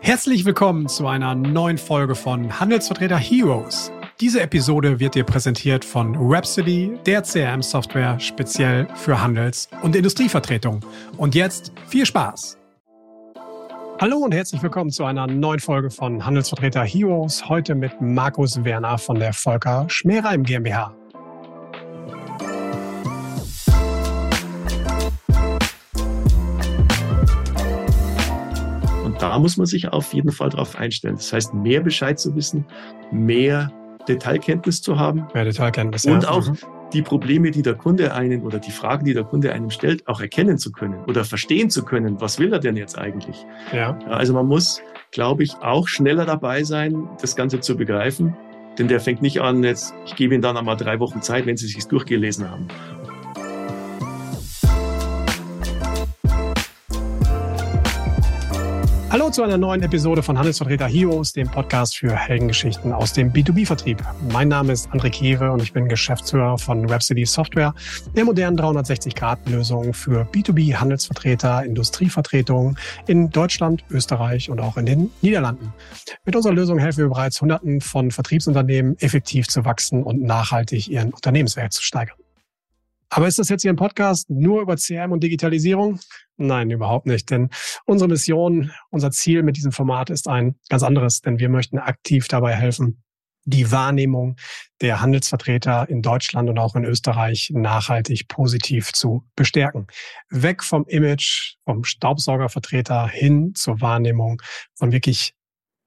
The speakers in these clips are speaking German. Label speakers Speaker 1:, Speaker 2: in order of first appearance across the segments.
Speaker 1: Herzlich willkommen zu einer neuen Folge von Handelsvertreter Heroes. Diese Episode wird dir präsentiert von Rhapsody, der CRM-Software speziell für Handels- und Industrievertretung. Und jetzt viel Spaß! Hallo und herzlich willkommen zu einer neuen Folge von Handelsvertreter Heroes. Heute mit Markus Werner von der Volker Schmereim GmbH.
Speaker 2: Da muss man sich auf jeden Fall darauf einstellen. Das heißt, mehr Bescheid zu wissen, mehr Detailkenntnis zu haben.
Speaker 1: Mehr Detailkenntnis,
Speaker 2: Und ja. auch mhm. die Probleme, die der Kunde einen oder die Fragen, die der Kunde einem stellt, auch erkennen zu können oder verstehen zu können. Was will er denn jetzt eigentlich? Ja. Also man muss, glaube ich, auch schneller dabei sein, das Ganze zu begreifen. Denn der fängt nicht an, jetzt, ich gebe ihm dann einmal drei Wochen Zeit, wenn Sie es sich durchgelesen haben.
Speaker 1: Hallo zu einer neuen Episode von Handelsvertreter Heroes, dem Podcast für Heldengeschichten aus dem B2B-Vertrieb. Mein Name ist André Kewe und ich bin Geschäftsführer von Rhapsody Software, der modernen 360-Grad-Lösung für B2B-Handelsvertreter, Industrievertretungen in Deutschland, Österreich und auch in den Niederlanden. Mit unserer Lösung helfen wir bereits Hunderten von Vertriebsunternehmen effektiv zu wachsen und nachhaltig ihren Unternehmenswert zu steigern. Aber ist das jetzt hier ein Podcast nur über CRM und Digitalisierung? Nein, überhaupt nicht. Denn unsere Mission, unser Ziel mit diesem Format ist ein ganz anderes, denn wir möchten aktiv dabei helfen, die Wahrnehmung der Handelsvertreter in Deutschland und auch in Österreich nachhaltig positiv zu bestärken. Weg vom Image, vom Staubsaugervertreter hin zur Wahrnehmung von wirklich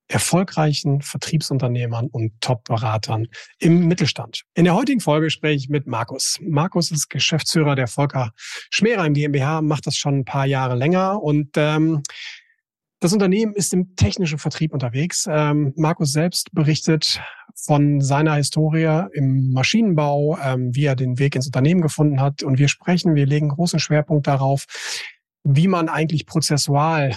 Speaker 1: erfolgreichen Vertriebsunternehmern und Top-Beratern im Mittelstand. In der heutigen Folge spreche ich mit Markus. Markus ist Geschäftsführer der Volker Schmerer im GmbH, macht das schon ein paar Jahre länger und ähm, das Unternehmen ist im technischen Vertrieb unterwegs. Ähm, Markus selbst berichtet von seiner Historie im Maschinenbau, ähm, wie er den Weg ins Unternehmen gefunden hat. Und wir sprechen, wir legen großen Schwerpunkt darauf, wie man eigentlich prozessual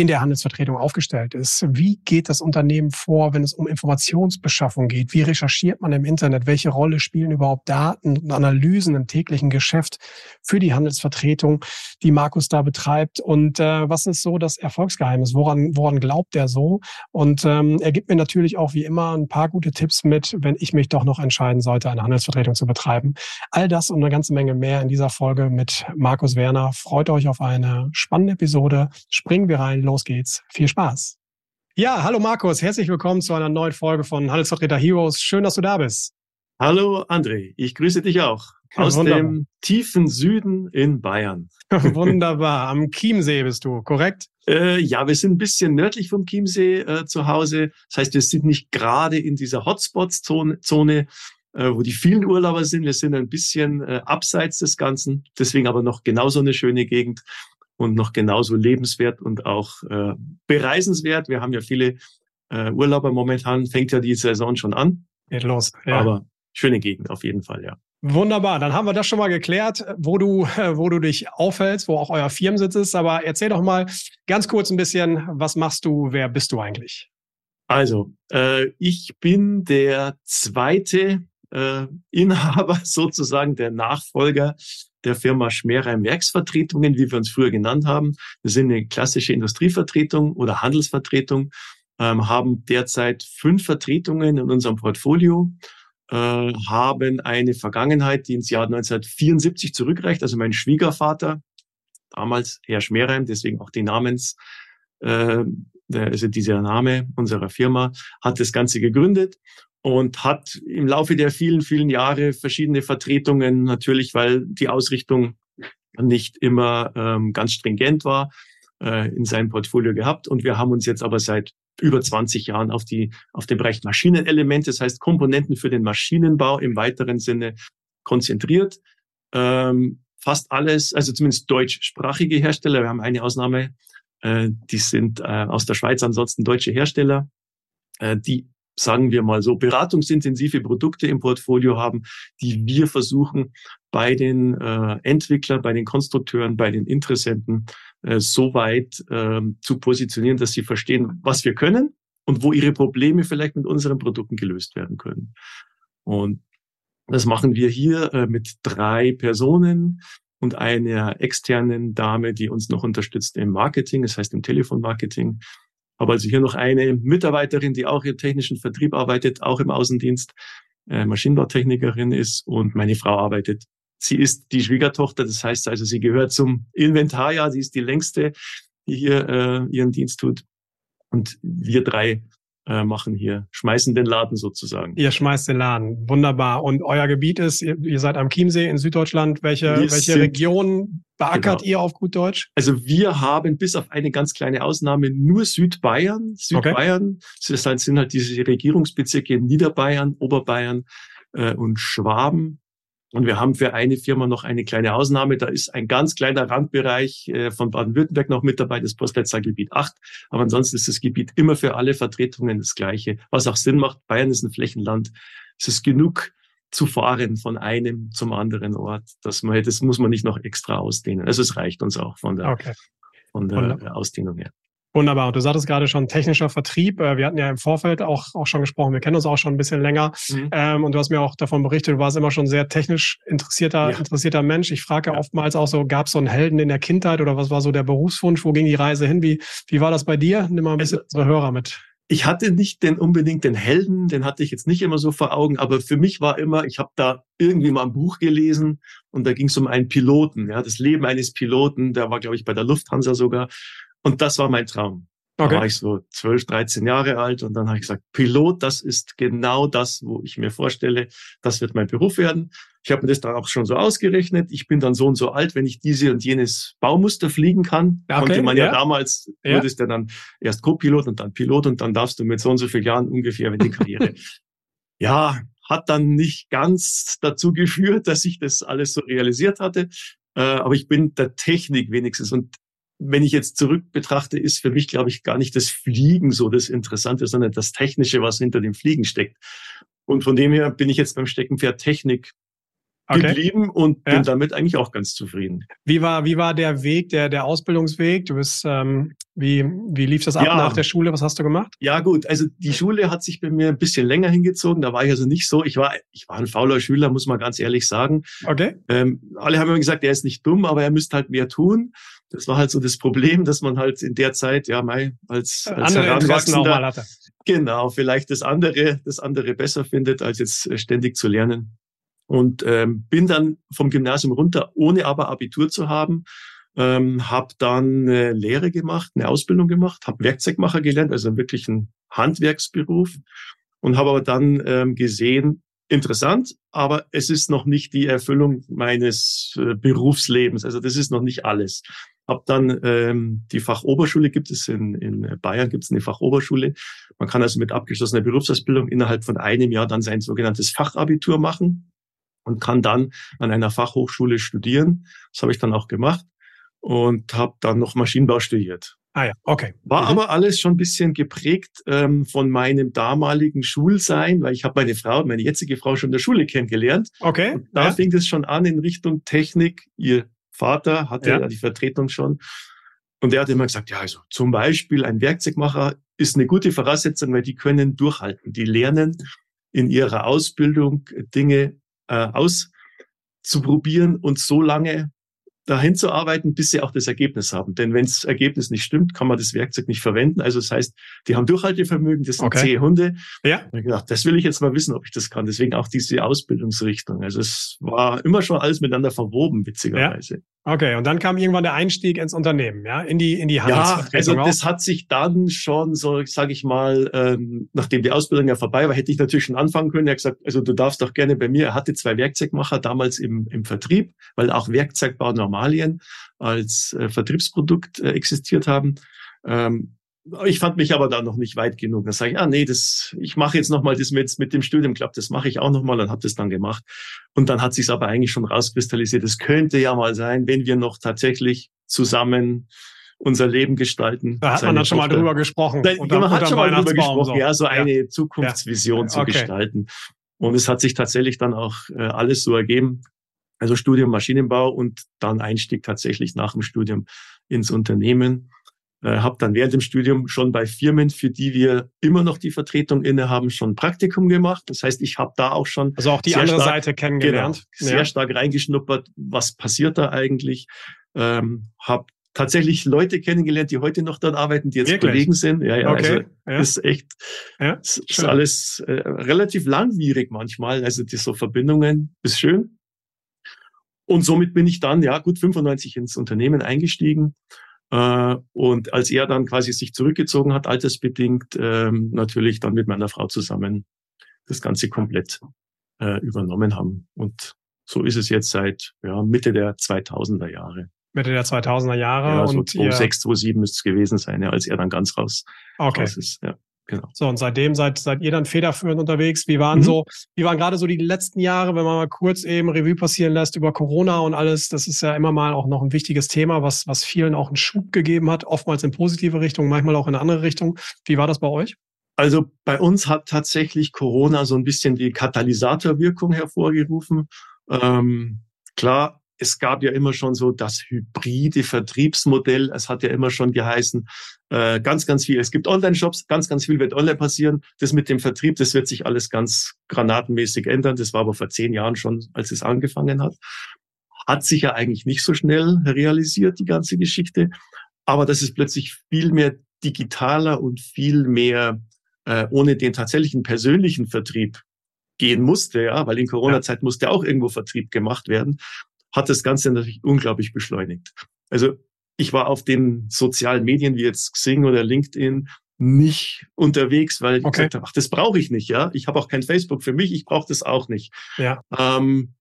Speaker 1: in der Handelsvertretung aufgestellt ist. Wie geht das Unternehmen vor, wenn es um Informationsbeschaffung geht? Wie recherchiert man im Internet? Welche Rolle spielen überhaupt Daten und Analysen im täglichen Geschäft für die Handelsvertretung, die Markus da betreibt? Und äh, was ist so das Erfolgsgeheimnis? Woran, woran glaubt er so? Und ähm, er gibt mir natürlich auch wie immer ein paar gute Tipps mit, wenn ich mich doch noch entscheiden sollte, eine Handelsvertretung zu betreiben. All das und eine ganze Menge mehr in dieser Folge mit Markus Werner. Freut euch auf eine spannende Episode. Springen wir rein los geht's. Viel Spaß. Ja, hallo Markus, herzlich willkommen zu einer neuen Folge von Handelsvertreter Heroes. Schön, dass du da bist.
Speaker 2: Hallo André, ich grüße dich auch aus Wunderbar. dem tiefen Süden in Bayern.
Speaker 1: Wunderbar, am Chiemsee bist du, korrekt?
Speaker 2: Äh, ja, wir sind ein bisschen nördlich vom Chiemsee äh, zu Hause. Das heißt, wir sind nicht gerade in dieser Hotspots-Zone, Zone, äh, wo die vielen Urlauber sind. Wir sind ein bisschen äh, abseits des Ganzen, deswegen aber noch genauso eine schöne Gegend und noch genauso lebenswert und auch äh, bereisenswert. Wir haben ja viele äh, Urlauber momentan, fängt ja die Saison schon an.
Speaker 1: Geht los.
Speaker 2: Ja. Aber schöne Gegend auf jeden Fall, ja.
Speaker 1: Wunderbar, dann haben wir das schon mal geklärt, wo du, wo du dich aufhältst, wo auch euer Firmensitz ist. Aber erzähl doch mal ganz kurz ein bisschen, was machst du, wer bist du eigentlich?
Speaker 2: Also, äh, ich bin der zweite äh, Inhaber sozusagen, der Nachfolger der Firma Schmerheim Werksvertretungen, wie wir uns früher genannt haben. Wir sind eine klassische Industrievertretung oder Handelsvertretung, ähm, haben derzeit fünf Vertretungen in unserem Portfolio, äh, haben eine Vergangenheit, die ins Jahr 1974 zurückreicht. Also mein Schwiegervater, damals Herr Schmerheim, deswegen auch die Namens, äh, also dieser Name unserer Firma, hat das Ganze gegründet und hat im Laufe der vielen, vielen Jahre verschiedene Vertretungen, natürlich, weil die Ausrichtung nicht immer ähm, ganz stringent war, äh, in seinem Portfolio gehabt. Und wir haben uns jetzt aber seit über 20 Jahren auf, die, auf den Bereich Maschinenelemente, das heißt Komponenten für den Maschinenbau im weiteren Sinne konzentriert. Ähm, fast alles, also zumindest deutschsprachige Hersteller, wir haben eine Ausnahme, äh, die sind äh, aus der Schweiz, ansonsten deutsche Hersteller, äh, die sagen wir mal so, beratungsintensive Produkte im Portfolio haben, die wir versuchen bei den äh, Entwicklern, bei den Konstrukteuren, bei den Interessenten äh, so weit äh, zu positionieren, dass sie verstehen, was wir können und wo ihre Probleme vielleicht mit unseren Produkten gelöst werden können. Und das machen wir hier äh, mit drei Personen und einer externen Dame, die uns noch unterstützt im Marketing, das heißt im Telefonmarketing Habe also hier noch eine Mitarbeiterin, die auch im technischen Vertrieb arbeitet, auch im Außendienst, äh, Maschinenbautechnikerin ist und meine Frau arbeitet. Sie ist die Schwiegertochter, das heißt also, sie gehört zum Inventarjahr, sie ist die längste, die hier äh, ihren Dienst tut. Und wir drei äh, machen hier, schmeißen den Laden sozusagen.
Speaker 1: Ihr schmeißt den Laden, wunderbar. Und euer Gebiet ist, ihr, ihr seid am Chiemsee in Süddeutschland. Welche, welche Region beackert genau. ihr auf gut Deutsch?
Speaker 2: Also wir haben bis auf eine ganz kleine Ausnahme nur Südbayern. Südbayern, okay. das sind halt diese Regierungsbezirke in Niederbayern, Oberbayern äh, und Schwaben. Und wir haben für eine Firma noch eine kleine Ausnahme. Da ist ein ganz kleiner Randbereich äh, von Baden-Württemberg noch mit dabei, das Postleitzahlgebiet 8. Aber ansonsten ist das Gebiet immer für alle Vertretungen das gleiche. Was auch Sinn macht, Bayern ist ein Flächenland. Es ist genug zu fahren von einem zum anderen Ort. man, das muss man nicht noch extra ausdehnen. Also es reicht uns auch von der, okay. von der Ausdehnung her.
Speaker 1: Wunderbar. Und du sagtest gerade schon technischer Vertrieb. Äh, wir hatten ja im Vorfeld auch, auch schon gesprochen. Wir kennen uns auch schon ein bisschen länger. Mhm. Ähm, und du hast mir auch davon berichtet, du warst immer schon sehr technisch interessierter, ja. interessierter Mensch. Ich frage ja. oftmals auch so, gab es so einen Helden in der Kindheit oder was war so der Berufswunsch? Wo ging die Reise hin? Wie, wie war das bei dir? Nimm mal ein bisschen also, unsere Hörer mit.
Speaker 2: Ich hatte nicht den unbedingt den Helden, den hatte ich jetzt nicht immer so vor Augen, aber für mich war immer, ich habe da irgendwie mal ein Buch gelesen und da ging es um einen Piloten, ja, das Leben eines Piloten, der war, glaube ich, bei der Lufthansa sogar. Und das war mein Traum. Okay. Da war ich so 12, 13 Jahre alt und dann habe ich gesagt, Pilot, das ist genau das, wo ich mir vorstelle, das wird mein Beruf werden. Ich habe mir das dann auch schon so ausgerechnet. Ich bin dann so und so alt, wenn ich diese und jenes Baumuster fliegen kann. Okay, konnte man ja, ja damals, ja. wurdest du dann erst Co-Pilot und dann Pilot und dann darfst du mit so und so vielen Jahren ungefähr in die Karriere. ja, hat dann nicht ganz dazu geführt, dass ich das alles so realisiert hatte. Äh, aber ich bin der Technik wenigstens und wenn ich jetzt zurück betrachte, ist für mich, glaube ich, gar nicht das Fliegen so das Interessante, sondern das Technische, was hinter dem Fliegen steckt. Und von dem her bin ich jetzt beim Steckenpferd Technik okay. geblieben und ja. bin damit eigentlich auch ganz zufrieden.
Speaker 1: Wie war, wie war der Weg, der, der Ausbildungsweg? Du bist, ähm, wie, wie lief das ab ja. nach der Schule? Was hast du gemacht?
Speaker 2: Ja, gut. Also die Schule hat sich bei mir ein bisschen länger hingezogen. Da war ich also nicht so. Ich war, ich war ein fauler Schüler, muss man ganz ehrlich sagen.
Speaker 1: Okay.
Speaker 2: Ähm, alle haben immer gesagt, er ist nicht dumm, aber er müsste halt mehr tun. Das war halt so das Problem, dass man halt in der Zeit, ja, Mai, als, als
Speaker 1: andere mal hatte.
Speaker 2: genau, vielleicht das andere, das andere besser findet, als jetzt äh, ständig zu lernen. Und ähm, bin dann vom Gymnasium runter, ohne aber Abitur zu haben, ähm, habe dann eine Lehre gemacht, eine Ausbildung gemacht, habe Werkzeugmacher gelernt, also wirklich ein Handwerksberuf und habe aber dann ähm, gesehen, interessant, aber es ist noch nicht die Erfüllung meines äh, Berufslebens. Also das ist noch nicht alles. Hab dann ähm, die Fachoberschule gibt es in, in Bayern gibt es eine Fachoberschule. Man kann also mit abgeschlossener Berufsausbildung innerhalb von einem Jahr dann sein sogenanntes Fachabitur machen und kann dann an einer Fachhochschule studieren. Das habe ich dann auch gemacht und habe dann noch Maschinenbau studiert.
Speaker 1: Ah ja, okay.
Speaker 2: War mhm. aber alles schon ein bisschen geprägt ähm, von meinem damaligen Schulsein, weil ich habe meine Frau, meine jetzige Frau schon in der Schule kennengelernt.
Speaker 1: Okay.
Speaker 2: Und da ja. fing es schon an in Richtung Technik. Ihr Vater hatte ja. die Vertretung schon. Und er hat immer gesagt, ja, also zum Beispiel ein Werkzeugmacher ist eine gute Voraussetzung, weil die können durchhalten. Die lernen in ihrer Ausbildung Dinge äh, auszuprobieren und so lange dahin zu arbeiten, bis sie auch das Ergebnis haben. Denn wenn das Ergebnis nicht stimmt, kann man das Werkzeug nicht verwenden. Also das heißt, die haben Durchhaltevermögen, das sind okay. zähe Hunde.
Speaker 1: Ja.
Speaker 2: Und ich gedacht, das will ich jetzt mal wissen, ob ich das kann. Deswegen auch diese Ausbildungsrichtung. Also es war immer schon alles miteinander verwoben, witzigerweise. Ja.
Speaker 1: Okay, und dann kam irgendwann der Einstieg ins Unternehmen, ja, in die in die
Speaker 2: Handelsvertretung. Ja, also das hat sich dann schon so, sage ich mal, ähm, nachdem die Ausbildung ja vorbei war, hätte ich natürlich schon anfangen können. Er hat gesagt, also du darfst doch gerne bei mir. Er hatte zwei Werkzeugmacher damals im im Vertrieb, weil auch Werkzeugbau Normalien als äh, Vertriebsprodukt äh, existiert haben. Ähm, ich fand mich aber da noch nicht weit genug. Da sage ich, ah nee, das, ich mache jetzt nochmal das mit, mit dem Studium, glaube das mache ich auch nochmal und habe das dann gemacht. Und dann hat sich aber eigentlich schon rauskristallisiert, es könnte ja mal sein, wenn wir noch tatsächlich zusammen unser Leben gestalten.
Speaker 1: Da hat man dann schon mal drüber gesprochen.
Speaker 2: Da, man hat schon mal drüber gesprochen, so. ja, so eine ja. Zukunftsvision ja. zu okay. gestalten. Und es hat sich tatsächlich dann auch äh, alles so ergeben. Also Studium Maschinenbau und dann Einstieg tatsächlich nach dem Studium ins Unternehmen. Äh, habe dann während dem Studium schon bei Firmen, für die wir immer noch die Vertretung innehaben, schon Praktikum gemacht. Das heißt, ich habe da auch schon
Speaker 1: also auch die andere stark, Seite kennengelernt,
Speaker 2: genau, sehr stark reingeschnuppert, was passiert da eigentlich. Ähm, habe tatsächlich Leute kennengelernt, die heute noch dort arbeiten, die jetzt
Speaker 1: Wirklich?
Speaker 2: Kollegen sind. Ja, ja,
Speaker 1: Okay,
Speaker 2: also
Speaker 1: ja.
Speaker 2: ist echt,
Speaker 1: Ja,
Speaker 2: ist, ist alles äh, relativ langwierig manchmal. Also die so Verbindungen ist schön. Und somit bin ich dann, ja, gut 95 ins Unternehmen eingestiegen. Äh, und als er dann quasi sich zurückgezogen hat, altersbedingt, ähm, natürlich dann mit meiner Frau zusammen das Ganze komplett äh, übernommen haben. Und so ist es jetzt seit ja, Mitte der 2000er Jahre.
Speaker 1: Mitte der 2000er Jahre.
Speaker 2: Ja, so
Speaker 1: und ihr,
Speaker 2: 2006, 2007 müsste es gewesen sein, ja, als er dann ganz raus,
Speaker 1: okay.
Speaker 2: raus ist. Ja, genau.
Speaker 1: So, und seitdem seid, seid ihr dann federführend unterwegs. Wie waren
Speaker 2: Mhm.
Speaker 1: so, wie waren gerade so die letzten Jahre, wenn man mal kurz eben Revue passieren lässt über Corona und alles? Das ist ja immer mal auch noch ein wichtiges Thema, was, was vielen auch einen Schub gegeben hat, oftmals in positive Richtung, manchmal auch in eine andere Richtung. Wie war das bei euch?
Speaker 2: Also bei uns hat tatsächlich Corona so ein bisschen die Katalysatorwirkung hervorgerufen. Ähm, klar, es gab ja immer schon so das hybride Vertriebsmodell. Es hat ja immer schon geheißen, äh, ganz, ganz viel. Es gibt Online-Shops, ganz, ganz viel wird online passieren. Das mit dem Vertrieb, das wird sich alles ganz granatenmäßig ändern. Das war aber vor zehn Jahren schon, als es angefangen hat. Hat sich ja eigentlich nicht so schnell realisiert, die ganze Geschichte. Aber das ist plötzlich viel mehr digitaler und viel mehr äh, ohne den tatsächlichen persönlichen Vertrieb gehen musste, ja, weil in Corona-Zeit musste auch irgendwo Vertrieb gemacht werden, hat das Ganze natürlich unglaublich beschleunigt. Also ich war auf den sozialen Medien wie jetzt Xing oder LinkedIn nicht unterwegs, weil ich
Speaker 1: Okay.
Speaker 2: gesagt habe, ach, das brauche ich nicht, ja. Ich habe auch kein Facebook für mich, ich brauche das auch nicht.
Speaker 1: Ja.
Speaker 2: Ähm,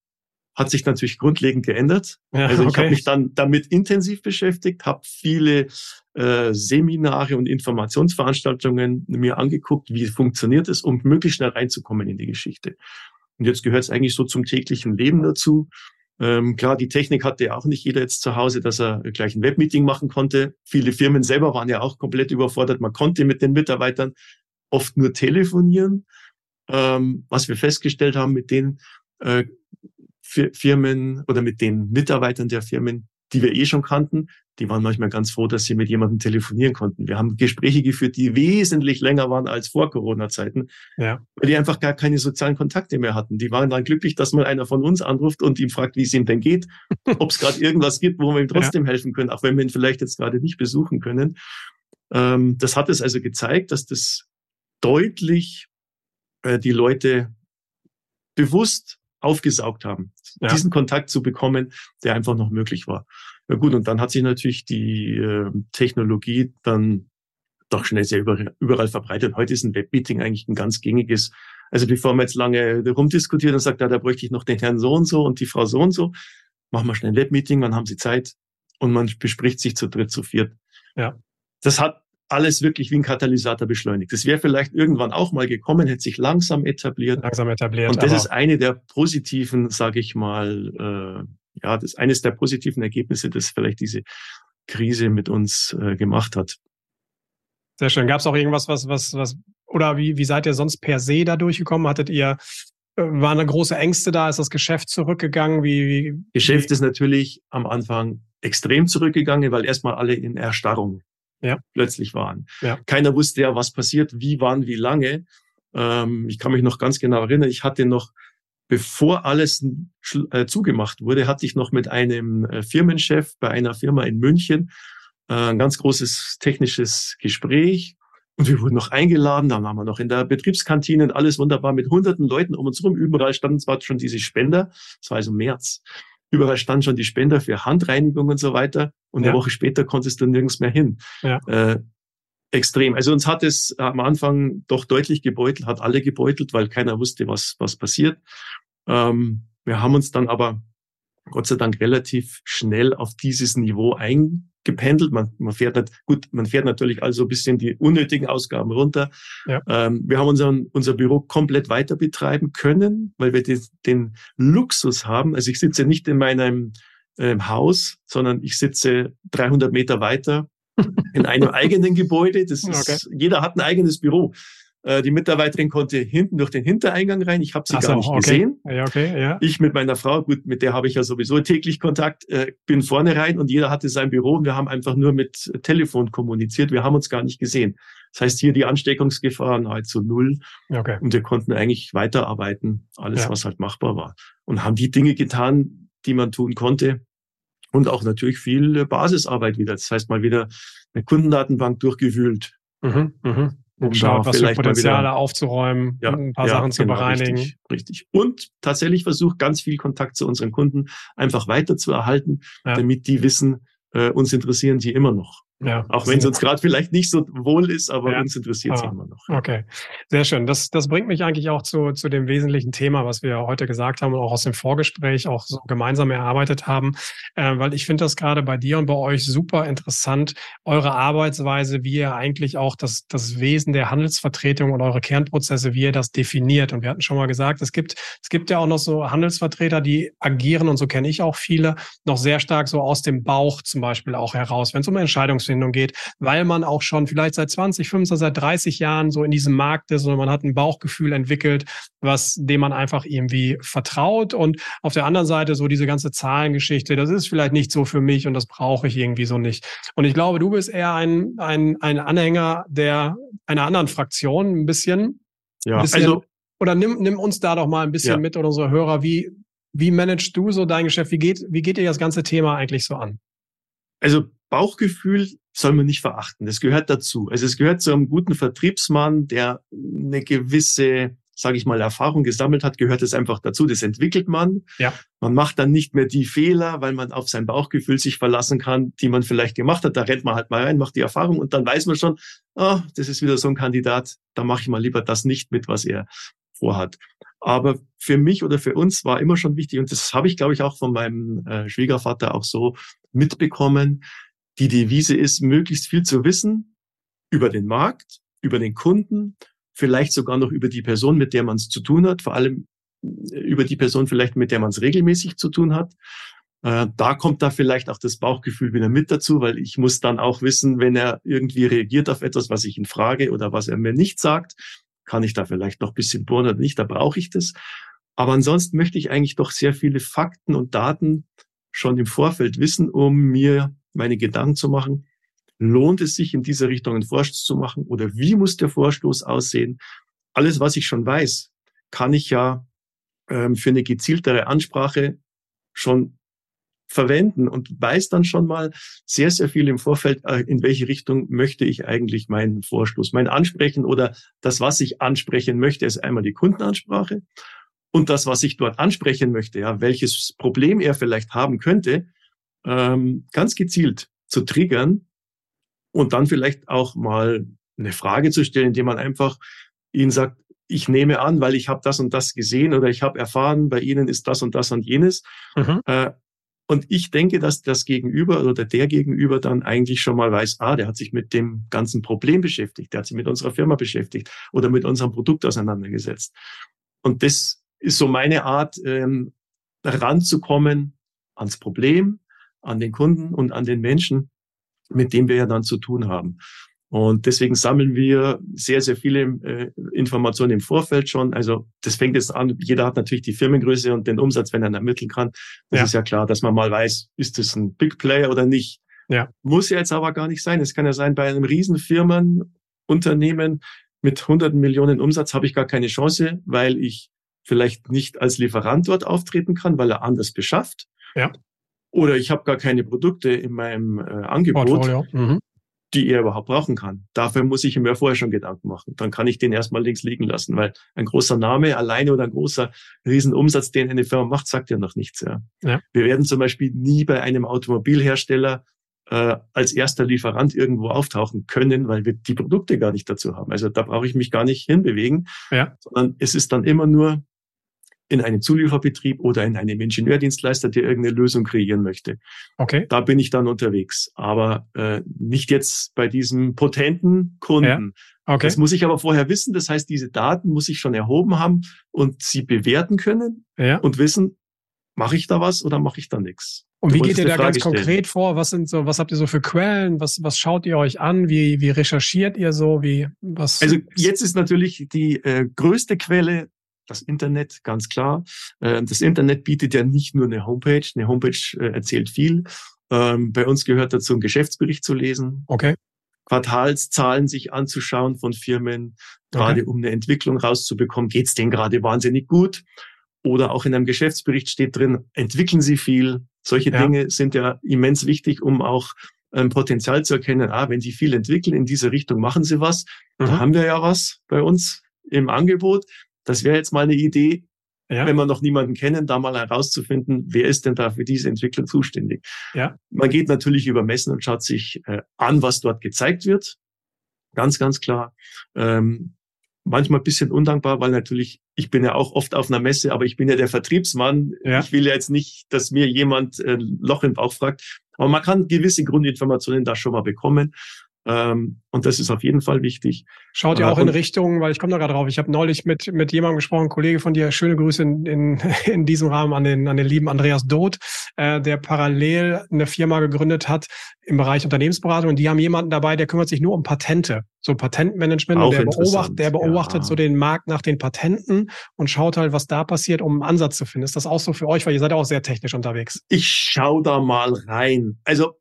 Speaker 2: hat sich natürlich grundlegend geändert.
Speaker 1: ja
Speaker 2: Also ich
Speaker 1: okay.
Speaker 2: habe mich dann damit intensiv beschäftigt, habe viele äh, Seminare und Informationsveranstaltungen mir angeguckt, wie funktioniert es, um möglichst schnell reinzukommen in die Geschichte. Und jetzt gehört es eigentlich so zum täglichen Leben dazu. Ähm, klar, die Technik hatte ja auch nicht jeder jetzt zu Hause, dass er gleich ein Webmeeting machen konnte. Viele Firmen selber waren ja auch komplett überfordert. Man konnte mit den Mitarbeitern oft nur telefonieren. Ähm, was wir festgestellt haben mit den äh, Fi- Firmen oder mit den Mitarbeitern der Firmen, die wir eh schon kannten, die waren manchmal ganz froh, dass sie mit jemandem telefonieren konnten. Wir haben Gespräche geführt, die wesentlich länger waren als vor Corona-Zeiten,
Speaker 1: Ja.
Speaker 2: weil die einfach gar keine sozialen Kontakte mehr hatten. Die waren dann glücklich, dass mal einer von uns anruft und ihm fragt, wie es ihm denn geht, ob es gerade irgendwas gibt, wo wir ihm trotzdem helfen können, auch wenn wir ihn vielleicht jetzt gerade nicht besuchen können. Ähm, das hat es also gezeigt, dass das deutlich äh, die Leute bewusst aufgesaugt haben,
Speaker 1: Ja.
Speaker 2: diesen Kontakt zu bekommen, der einfach noch möglich war. Ja gut, und dann hat sich natürlich die äh, Technologie dann doch schnell sehr überall, überall verbreitet. Heute ist ein Webmeeting eigentlich ein ganz gängiges. Also bevor man jetzt lange rumdiskutiert und sagt, ja, da bräuchte ich noch den Herrn so und so und die Frau so und so, machen wir schnell ein Webmeeting, wann haben Sie Zeit? Und man bespricht sich zu dritt, zu viert.
Speaker 1: Ja.
Speaker 2: Das hat alles wirklich wie ein Katalysator beschleunigt. Das wäre vielleicht irgendwann auch mal gekommen, hätte sich langsam etabliert.
Speaker 1: Langsam etabliert.
Speaker 2: Und das ist eine der positiven, sage ich mal, äh, ja, das ist eines der positiven Ergebnisse, das vielleicht diese Krise mit uns äh, gemacht hat.
Speaker 1: Sehr schön. Gab es auch irgendwas, was, was, was, oder wie, wie seid ihr sonst per se da durchgekommen? Hattet ihr, äh, waren da große Ängste da? Ist das Geschäft zurückgegangen? Wie, wie,
Speaker 2: Geschäft ist natürlich am Anfang extrem zurückgegangen, weil erstmal alle in Erstarrung
Speaker 1: Ja.
Speaker 2: plötzlich waren.
Speaker 1: Ja.
Speaker 2: Keiner wusste ja, was passiert, wie, wann, wie lange. Ähm, ich kann mich noch ganz genau erinnern, ich hatte noch, bevor alles äh, zugemacht wurde, hatte ich noch mit einem äh, Firmenchef bei einer Firma in München äh, ein ganz großes technisches Gespräch. Und wir wurden noch eingeladen, dann waren wir noch in der Betriebskantine und alles wunderbar mit hunderten Leuten um uns rum. Überall standen zwar schon diese Spender, das war also März. Überall standen schon die Spender für Handreinigung und so weiter. Und
Speaker 1: Ja.
Speaker 2: eine Woche später konntest du nirgends mehr hin.
Speaker 1: Ja.
Speaker 2: Äh, extrem. Also uns hat es am Anfang doch deutlich gebeutelt, hat alle gebeutelt, weil keiner wusste, was, was passiert. Ähm, wir haben uns dann aber Gott sei Dank relativ schnell auf dieses Niveau eingependelt. Man, man fährt nicht, gut, man fährt natürlich also ein bisschen die unnötigen Ausgaben runter.
Speaker 1: Ja.
Speaker 2: Ähm, wir haben unseren, unser Büro komplett weiter betreiben können, weil wir den, den Luxus haben. Also ich sitze nicht in meinem ähm, Haus, sondern ich sitze 300 Meter weiter in einem eigenen Gebäude. Das ist, jeder hat ein eigenes Büro. Äh, die Mitarbeiterin konnte hinten durch den Hintereingang rein. Ich habe sie
Speaker 1: Ach so,
Speaker 2: gar nicht
Speaker 1: okay.
Speaker 2: gesehen.
Speaker 1: Ja, okay, ja.
Speaker 2: Ich mit meiner Frau, gut, mit der habe ich ja sowieso täglich Kontakt, äh, bin vorne rein und jeder hatte sein Büro und wir haben einfach nur mit Telefon kommuniziert. Wir haben uns gar nicht gesehen. Das heißt, hier die Ansteckungsgefahr nahezu null
Speaker 1: Okay.
Speaker 2: und wir konnten eigentlich weiterarbeiten, alles,
Speaker 1: Ja.
Speaker 2: was halt machbar war. Und haben die Dinge getan, die man tun konnte. Und auch natürlich viel Basisarbeit wieder. Das heißt mal wieder eine Kundendatenbank durchgewühlt.
Speaker 1: Mhm, mhm. Um Schaut, was für Potenziale wieder, aufzuräumen,
Speaker 2: ja,
Speaker 1: ein paar
Speaker 2: ja,
Speaker 1: Sachen zu
Speaker 2: genau,
Speaker 1: bereinigen.
Speaker 2: Richtig, richtig. Und tatsächlich versucht ganz viel Kontakt zu unseren Kunden einfach weiter zu erhalten, ja. damit die wissen, äh, uns interessieren die immer noch. Ja, auch wenn es uns gerade vielleicht nicht so wohl ist, aber ja. uns interessiert es ah, immer noch.
Speaker 1: Okay, sehr schön. Das, das bringt mich eigentlich auch zu, zu dem wesentlichen Thema, was wir heute gesagt haben und auch aus dem Vorgespräch auch so gemeinsam erarbeitet haben, äh, weil ich finde das gerade bei dir und bei euch super interessant, eure Arbeitsweise, wie ihr eigentlich auch das, das Wesen der Handelsvertretung und eure Kernprozesse, wie ihr das definiert. Und wir hatten schon mal gesagt, es gibt, es gibt ja auch noch so Handelsvertreter, die agieren und so kenne ich auch viele, noch sehr stark so aus dem Bauch zum Beispiel auch heraus, wenn es um Entscheidungs Entscheidungsfindung geht, weil man auch schon vielleicht seit 20, 25, seit 30 Jahren so in diesem Markt ist und man hat ein Bauchgefühl entwickelt, was dem man einfach irgendwie vertraut. Und auf der anderen Seite so diese ganze Zahlengeschichte, das ist vielleicht nicht so für mich und das brauche ich irgendwie so nicht. Und ich glaube, du bist eher ein, ein, ein Anhänger der einer anderen Fraktion, ein bisschen.
Speaker 2: Ja,
Speaker 1: ein bisschen,
Speaker 2: also
Speaker 1: oder nimm, nimm uns da doch mal ein bisschen ja. mit oder unsere Hörer. Wie, wie managst du so dein Geschäft? Wie geht, wie geht dir das ganze Thema eigentlich so an?
Speaker 2: Also Bauchgefühl soll man nicht verachten. Das gehört dazu. Also es gehört zu einem guten Vertriebsmann, der eine gewisse, sage ich mal, Erfahrung gesammelt hat, gehört es einfach dazu. Das entwickelt man.
Speaker 1: Ja.
Speaker 2: Man macht dann nicht mehr die Fehler, weil man auf sein Bauchgefühl sich verlassen kann, die man vielleicht gemacht hat. Da rennt man halt mal rein, macht die Erfahrung und dann weiß man schon, ah, das ist wieder so ein Kandidat, da mache ich mal lieber das nicht mit, was er vorhat. Aber für mich oder für uns war immer schon wichtig, und das habe ich, glaube ich, auch von meinem äh, Schwiegervater auch so mitbekommen, die Devise ist, möglichst viel zu wissen über den Markt, über den Kunden, vielleicht sogar noch über die Person, mit der man es zu tun hat, vor allem äh, über die Person vielleicht, mit der man es regelmäßig zu tun hat. Äh, da kommt da vielleicht auch das Bauchgefühl wieder mit dazu, weil ich muss dann auch wissen, wenn er irgendwie reagiert auf etwas, was ich ihn frage oder was er mir nicht sagt, kann ich da vielleicht noch ein bisschen bohren oder nicht, da brauche ich das. Aber ansonsten möchte ich eigentlich doch sehr viele Fakten und Daten schon im Vorfeld wissen, um mir meine Gedanken zu machen. Lohnt es sich, in diese Richtung einen Vorstoß zu machen? Oder wie muss der Vorstoß aussehen? Alles, was ich schon weiß, kann ich ja ähm, für eine gezieltere Ansprache schon verwenden und weiß dann schon mal sehr, sehr viel im Vorfeld, äh, in welche Richtung möchte ich eigentlich meinen Vorstoß, mein Ansprechen oder das, was ich ansprechen möchte, ist einmal die Kundenansprache und das, was ich dort ansprechen möchte, ja, welches Problem er vielleicht haben könnte, ähm, ganz gezielt zu triggern und dann vielleicht auch mal eine Frage zu stellen, indem man einfach ihnen sagt, ich nehme an, weil ich habe das und das gesehen oder ich habe erfahren, bei Ihnen ist das und das und jenes. Mhm. Äh, und ich denke, dass das Gegenüber oder der Gegenüber dann eigentlich schon mal weiß, ah, der hat sich mit dem ganzen Problem beschäftigt, der hat sich mit unserer Firma beschäftigt oder mit unserem Produkt auseinandergesetzt. Und das ist so meine Art, ähm, ranzukommen ans Problem, an den Kunden und an den Menschen, mit dem wir ja dann zu tun haben. Und deswegen sammeln wir sehr, sehr viele äh, Informationen im Vorfeld schon. Also das fängt jetzt an, jeder hat natürlich die Firmengröße und den Umsatz, wenn er ermitteln kann. Das ja. ist ja klar, dass man mal weiß, ist das ein Big Player oder nicht.
Speaker 1: Ja.
Speaker 2: Muss ja jetzt aber gar nicht sein. Es kann ja sein, bei einem Riesenfirmen, Unternehmen mit hunderten Millionen Umsatz habe ich gar keine Chance, weil ich vielleicht nicht als Lieferant dort auftreten kann, weil er anders beschafft.
Speaker 1: Ja.
Speaker 2: Oder ich habe gar keine Produkte in meinem äh, Angebot, mhm. die er überhaupt brauchen kann. Dafür muss ich ihm ja vorher schon Gedanken machen. Dann kann ich den erstmal links liegen lassen, weil ein großer Name alleine oder ein großer Riesenumsatz, den eine Firma macht, sagt ja noch nichts. Ja.
Speaker 1: ja.
Speaker 2: Wir werden zum Beispiel nie bei einem Automobilhersteller äh, als erster Lieferant irgendwo auftauchen können, weil wir die Produkte gar nicht dazu haben. Also da brauche ich mich gar nicht hinbewegen,
Speaker 1: ja.
Speaker 2: sondern es ist dann immer nur in einem Zulieferbetrieb oder in einem Ingenieurdienstleister, der irgendeine Lösung kreieren möchte.
Speaker 1: Okay.
Speaker 2: Da bin ich dann unterwegs, aber äh, nicht jetzt bei diesem potenten Kunden.
Speaker 1: Ja. Okay.
Speaker 2: Das muss ich aber vorher wissen. Das heißt, diese Daten muss ich schon erhoben haben und sie bewerten können
Speaker 1: ja.
Speaker 2: und wissen, mache ich da was oder mache ich da nichts.
Speaker 1: Und wie geht ihr da Frage ganz konkret stellen. vor? Was sind so, was habt ihr so für Quellen? Was, was schaut ihr euch an? Wie, wie recherchiert ihr so? Wie, was?
Speaker 2: Also jetzt ist natürlich die äh, größte Quelle das Internet, ganz klar. Äh, das Internet bietet ja nicht nur eine Homepage. Eine Homepage äh, erzählt viel. Ähm, bei uns gehört dazu, einen Geschäftsbericht zu lesen.
Speaker 1: Okay.
Speaker 2: Quartalszahlen sich anzuschauen von Firmen, gerade okay. um eine Entwicklung rauszubekommen. Geht es denen gerade wahnsinnig gut? oder auch in einem Geschäftsbericht steht drin, entwickeln Sie viel. Solche ja. Dinge sind ja immens wichtig, um auch ähm, Potenzial zu erkennen. Ah, wenn Sie viel entwickeln in diese Richtung, machen Sie was. Mhm. Da haben wir ja was bei uns im Angebot. Das wäre jetzt mal eine Idee, ja. wenn wir noch niemanden kennen, da mal herauszufinden, wer ist denn da für diese Entwicklung zuständig. Ja. Man geht natürlich über Messen und schaut sich äh, an, was dort gezeigt wird. Ganz, ganz klar. Ähm, manchmal ein bisschen undankbar, weil natürlich, ich bin ja auch oft auf einer Messe, aber ich bin ja der Vertriebsmann. Ja. Ich will ja jetzt nicht, dass mir jemand äh, Loch im Bauch fragt. Aber man kann gewisse Grundinformationen da schon mal bekommen. Ähm, und das ist auf jeden Fall wichtig.
Speaker 1: Schaut ja äh, auch in Richtung, weil ich komme da gerade drauf. Ich habe neulich mit mit jemandem gesprochen, Kollege von dir. Schöne Grüße in, in, in diesem Rahmen an den an den lieben Andreas Doth, äh, der parallel eine Firma gegründet hat im Bereich Unternehmensberatung. Und die haben jemanden dabei, der kümmert sich nur um Patente, so Patentmanagement. Auch und der beobachtet, der beobachtet ja. so den Markt nach den Patenten und schaut halt, was da passiert, um einen Ansatz zu finden. Ist das auch so für euch, weil ihr seid auch sehr technisch unterwegs?
Speaker 2: Ich schau da mal rein. Also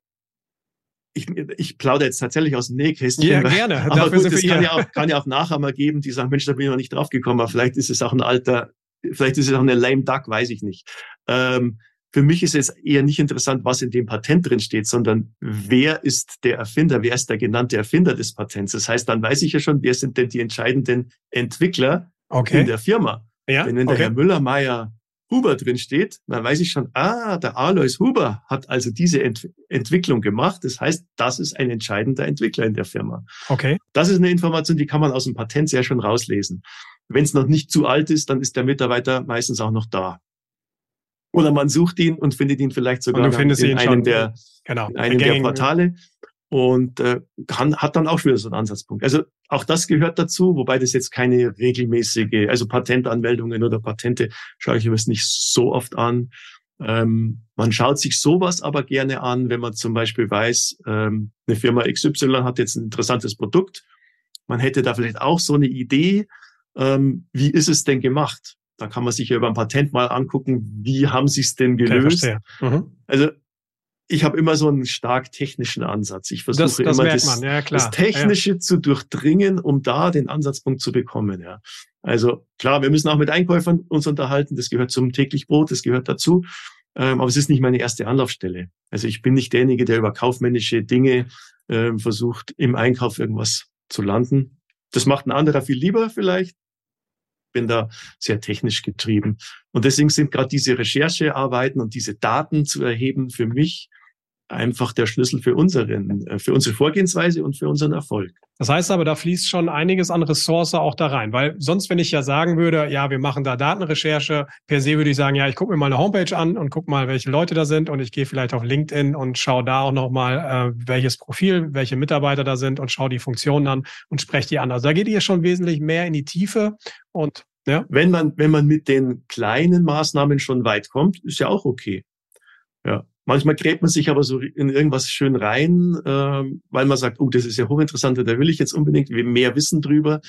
Speaker 2: ich, ich plaudere jetzt tatsächlich aus dem Nähkästchen.
Speaker 1: Ja, gerne.
Speaker 2: Aber gut, es kann ja, auch, kann ja auch Nachhammer geben, die sagen, Mensch, da bin ich noch nicht drauf gekommen, aber vielleicht ist es auch ein alter, vielleicht ist es auch eine lame duck, weiß ich nicht. Ähm, für mich ist es eher nicht interessant, was in dem Patent drin steht, sondern wer ist der Erfinder, wer ist der genannte Erfinder des Patents. Das heißt, dann weiß ich ja schon, wer sind denn die entscheidenden Entwickler okay. in der Firma. Ja? Wenn, wenn der okay. Herr Müller-Meyer Huber drin steht, dann weiß ich schon, ah, der Alois Huber hat also diese Ent Entwicklung gemacht. Das heißt, das ist ein entscheidender Entwickler in der Firma.
Speaker 1: Okay.
Speaker 2: Das ist eine Information, die kann man aus dem Patent sehr schön rauslesen. Wenn es noch nicht zu alt ist, dann ist der Mitarbeiter meistens auch noch da. Oder man sucht ihn und findet ihn vielleicht sogar in einem, schon, der, genau, in einem der Portale und äh, kann, hat dann auch wieder so einen Ansatzpunkt. Also auch das gehört dazu, wobei das jetzt keine regelmäßige, also Patentanmeldungen oder Patente schaue ich mir nicht so oft an. Ähm, man schaut sich sowas aber gerne an, wenn man zum Beispiel weiß, ähm, eine Firma XY hat jetzt ein interessantes Produkt. Man hätte da vielleicht auch so eine Idee, ähm, wie ist es denn gemacht? Da kann man sich ja über ein Patent mal angucken, wie haben sie es denn gelöst. Mhm. Also ich habe immer so einen stark technischen Ansatz. Ich versuche das, das immer das, ja, das, Technische ja. zu durchdringen, um da den Ansatzpunkt zu bekommen. Ja. Also klar, wir müssen auch mit Einkäufern uns unterhalten. Das gehört zum täglich Brot, das gehört dazu. Ähm, aber es ist nicht meine erste Anlaufstelle. Also ich bin nicht derjenige, der über kaufmännische Dinge ähm, versucht, im Einkauf irgendwas zu landen. Das macht ein anderer viel lieber vielleicht bin da sehr technisch getrieben. Und deswegen sind gerade diese Recherchearbeiten und diese Daten zu erheben für mich einfach der Schlüssel für unseren, äh, für unsere Vorgehensweise und für unseren Erfolg.
Speaker 1: Das heißt aber, da fließt schon einiges an Ressource auch da rein, weil sonst, wenn ich ja sagen würde, ja, wir machen da Datenrecherche, per se würde ich sagen, ja, ich gucke mir mal eine Homepage an und gucke mal, welche Leute da sind und ich gehe vielleicht auf LinkedIn und schaue da auch nochmal, äh, welches Profil, welche Mitarbeiter da sind und schaue die Funktionen an und spreche die an. Also da geht ihr schon wesentlich mehr in die Tiefe und ja.
Speaker 2: Wenn man, wenn man mit den kleinen Maßnahmen schon weit kommt, ist ja auch okay. Ja. Manchmal gräbt man sich aber so in irgendwas schön rein, äh, weil man sagt, oh, das ist ja hochinteressant, da will ich jetzt unbedingt mehr wissen drüber.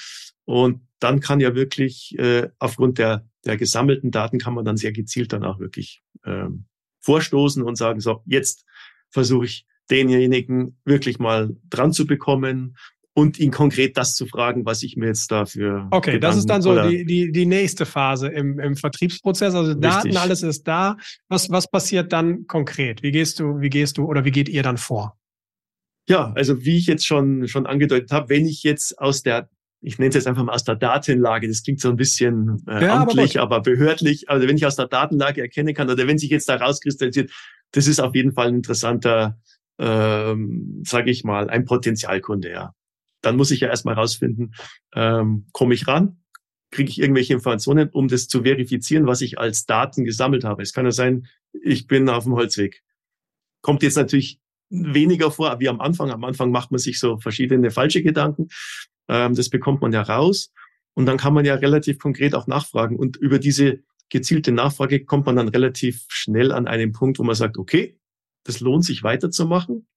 Speaker 2: Und dann kann ja wirklich äh, aufgrund der, der gesammelten Daten kann man dann sehr gezielt dann auch wirklich ähm, vorstoßen und sagen, so, jetzt versuche ich denjenigen wirklich mal dran zu bekommen und ihn konkret das zu fragen, was ich mir jetzt dafür.
Speaker 1: Okay, Gedanken das ist dann so die, die, die nächste Phase im, im Vertriebsprozess. Also Daten, Richtig. alles ist da. Was, was passiert dann konkret? Wie gehst du, wie gehst du oder wie geht ihr dann vor?
Speaker 2: Ja, also wie ich jetzt schon, schon angedeutet habe, wenn ich jetzt aus der ich nenne es jetzt einfach mal aus der Datenlage, das klingt so ein bisschen äh, ja, amtlich, aber, aber, behördlich, also wenn ich aus der Datenlage erkennen kann oder wenn sich jetzt da rauskristallisiert, das ist auf jeden Fall ein interessanter, ähm, sage ich mal, ein Potenzialkunde, ja dann muss ich ja erstmal rausfinden, ähm, komme ich ran, kriege ich irgendwelche Informationen, um das zu verifizieren, was ich als Daten gesammelt habe. Es kann ja sein, ich bin auf dem Holzweg. Kommt jetzt natürlich weniger vor wie am Anfang. Am Anfang macht man sich so verschiedene falsche Gedanken. Ähm, das bekommt man ja raus. Und dann kann man ja relativ konkret auch nachfragen. Und über diese gezielte Nachfrage kommt man dann relativ schnell an einen Punkt, wo man sagt, okay, das lohnt sich weiterzumachen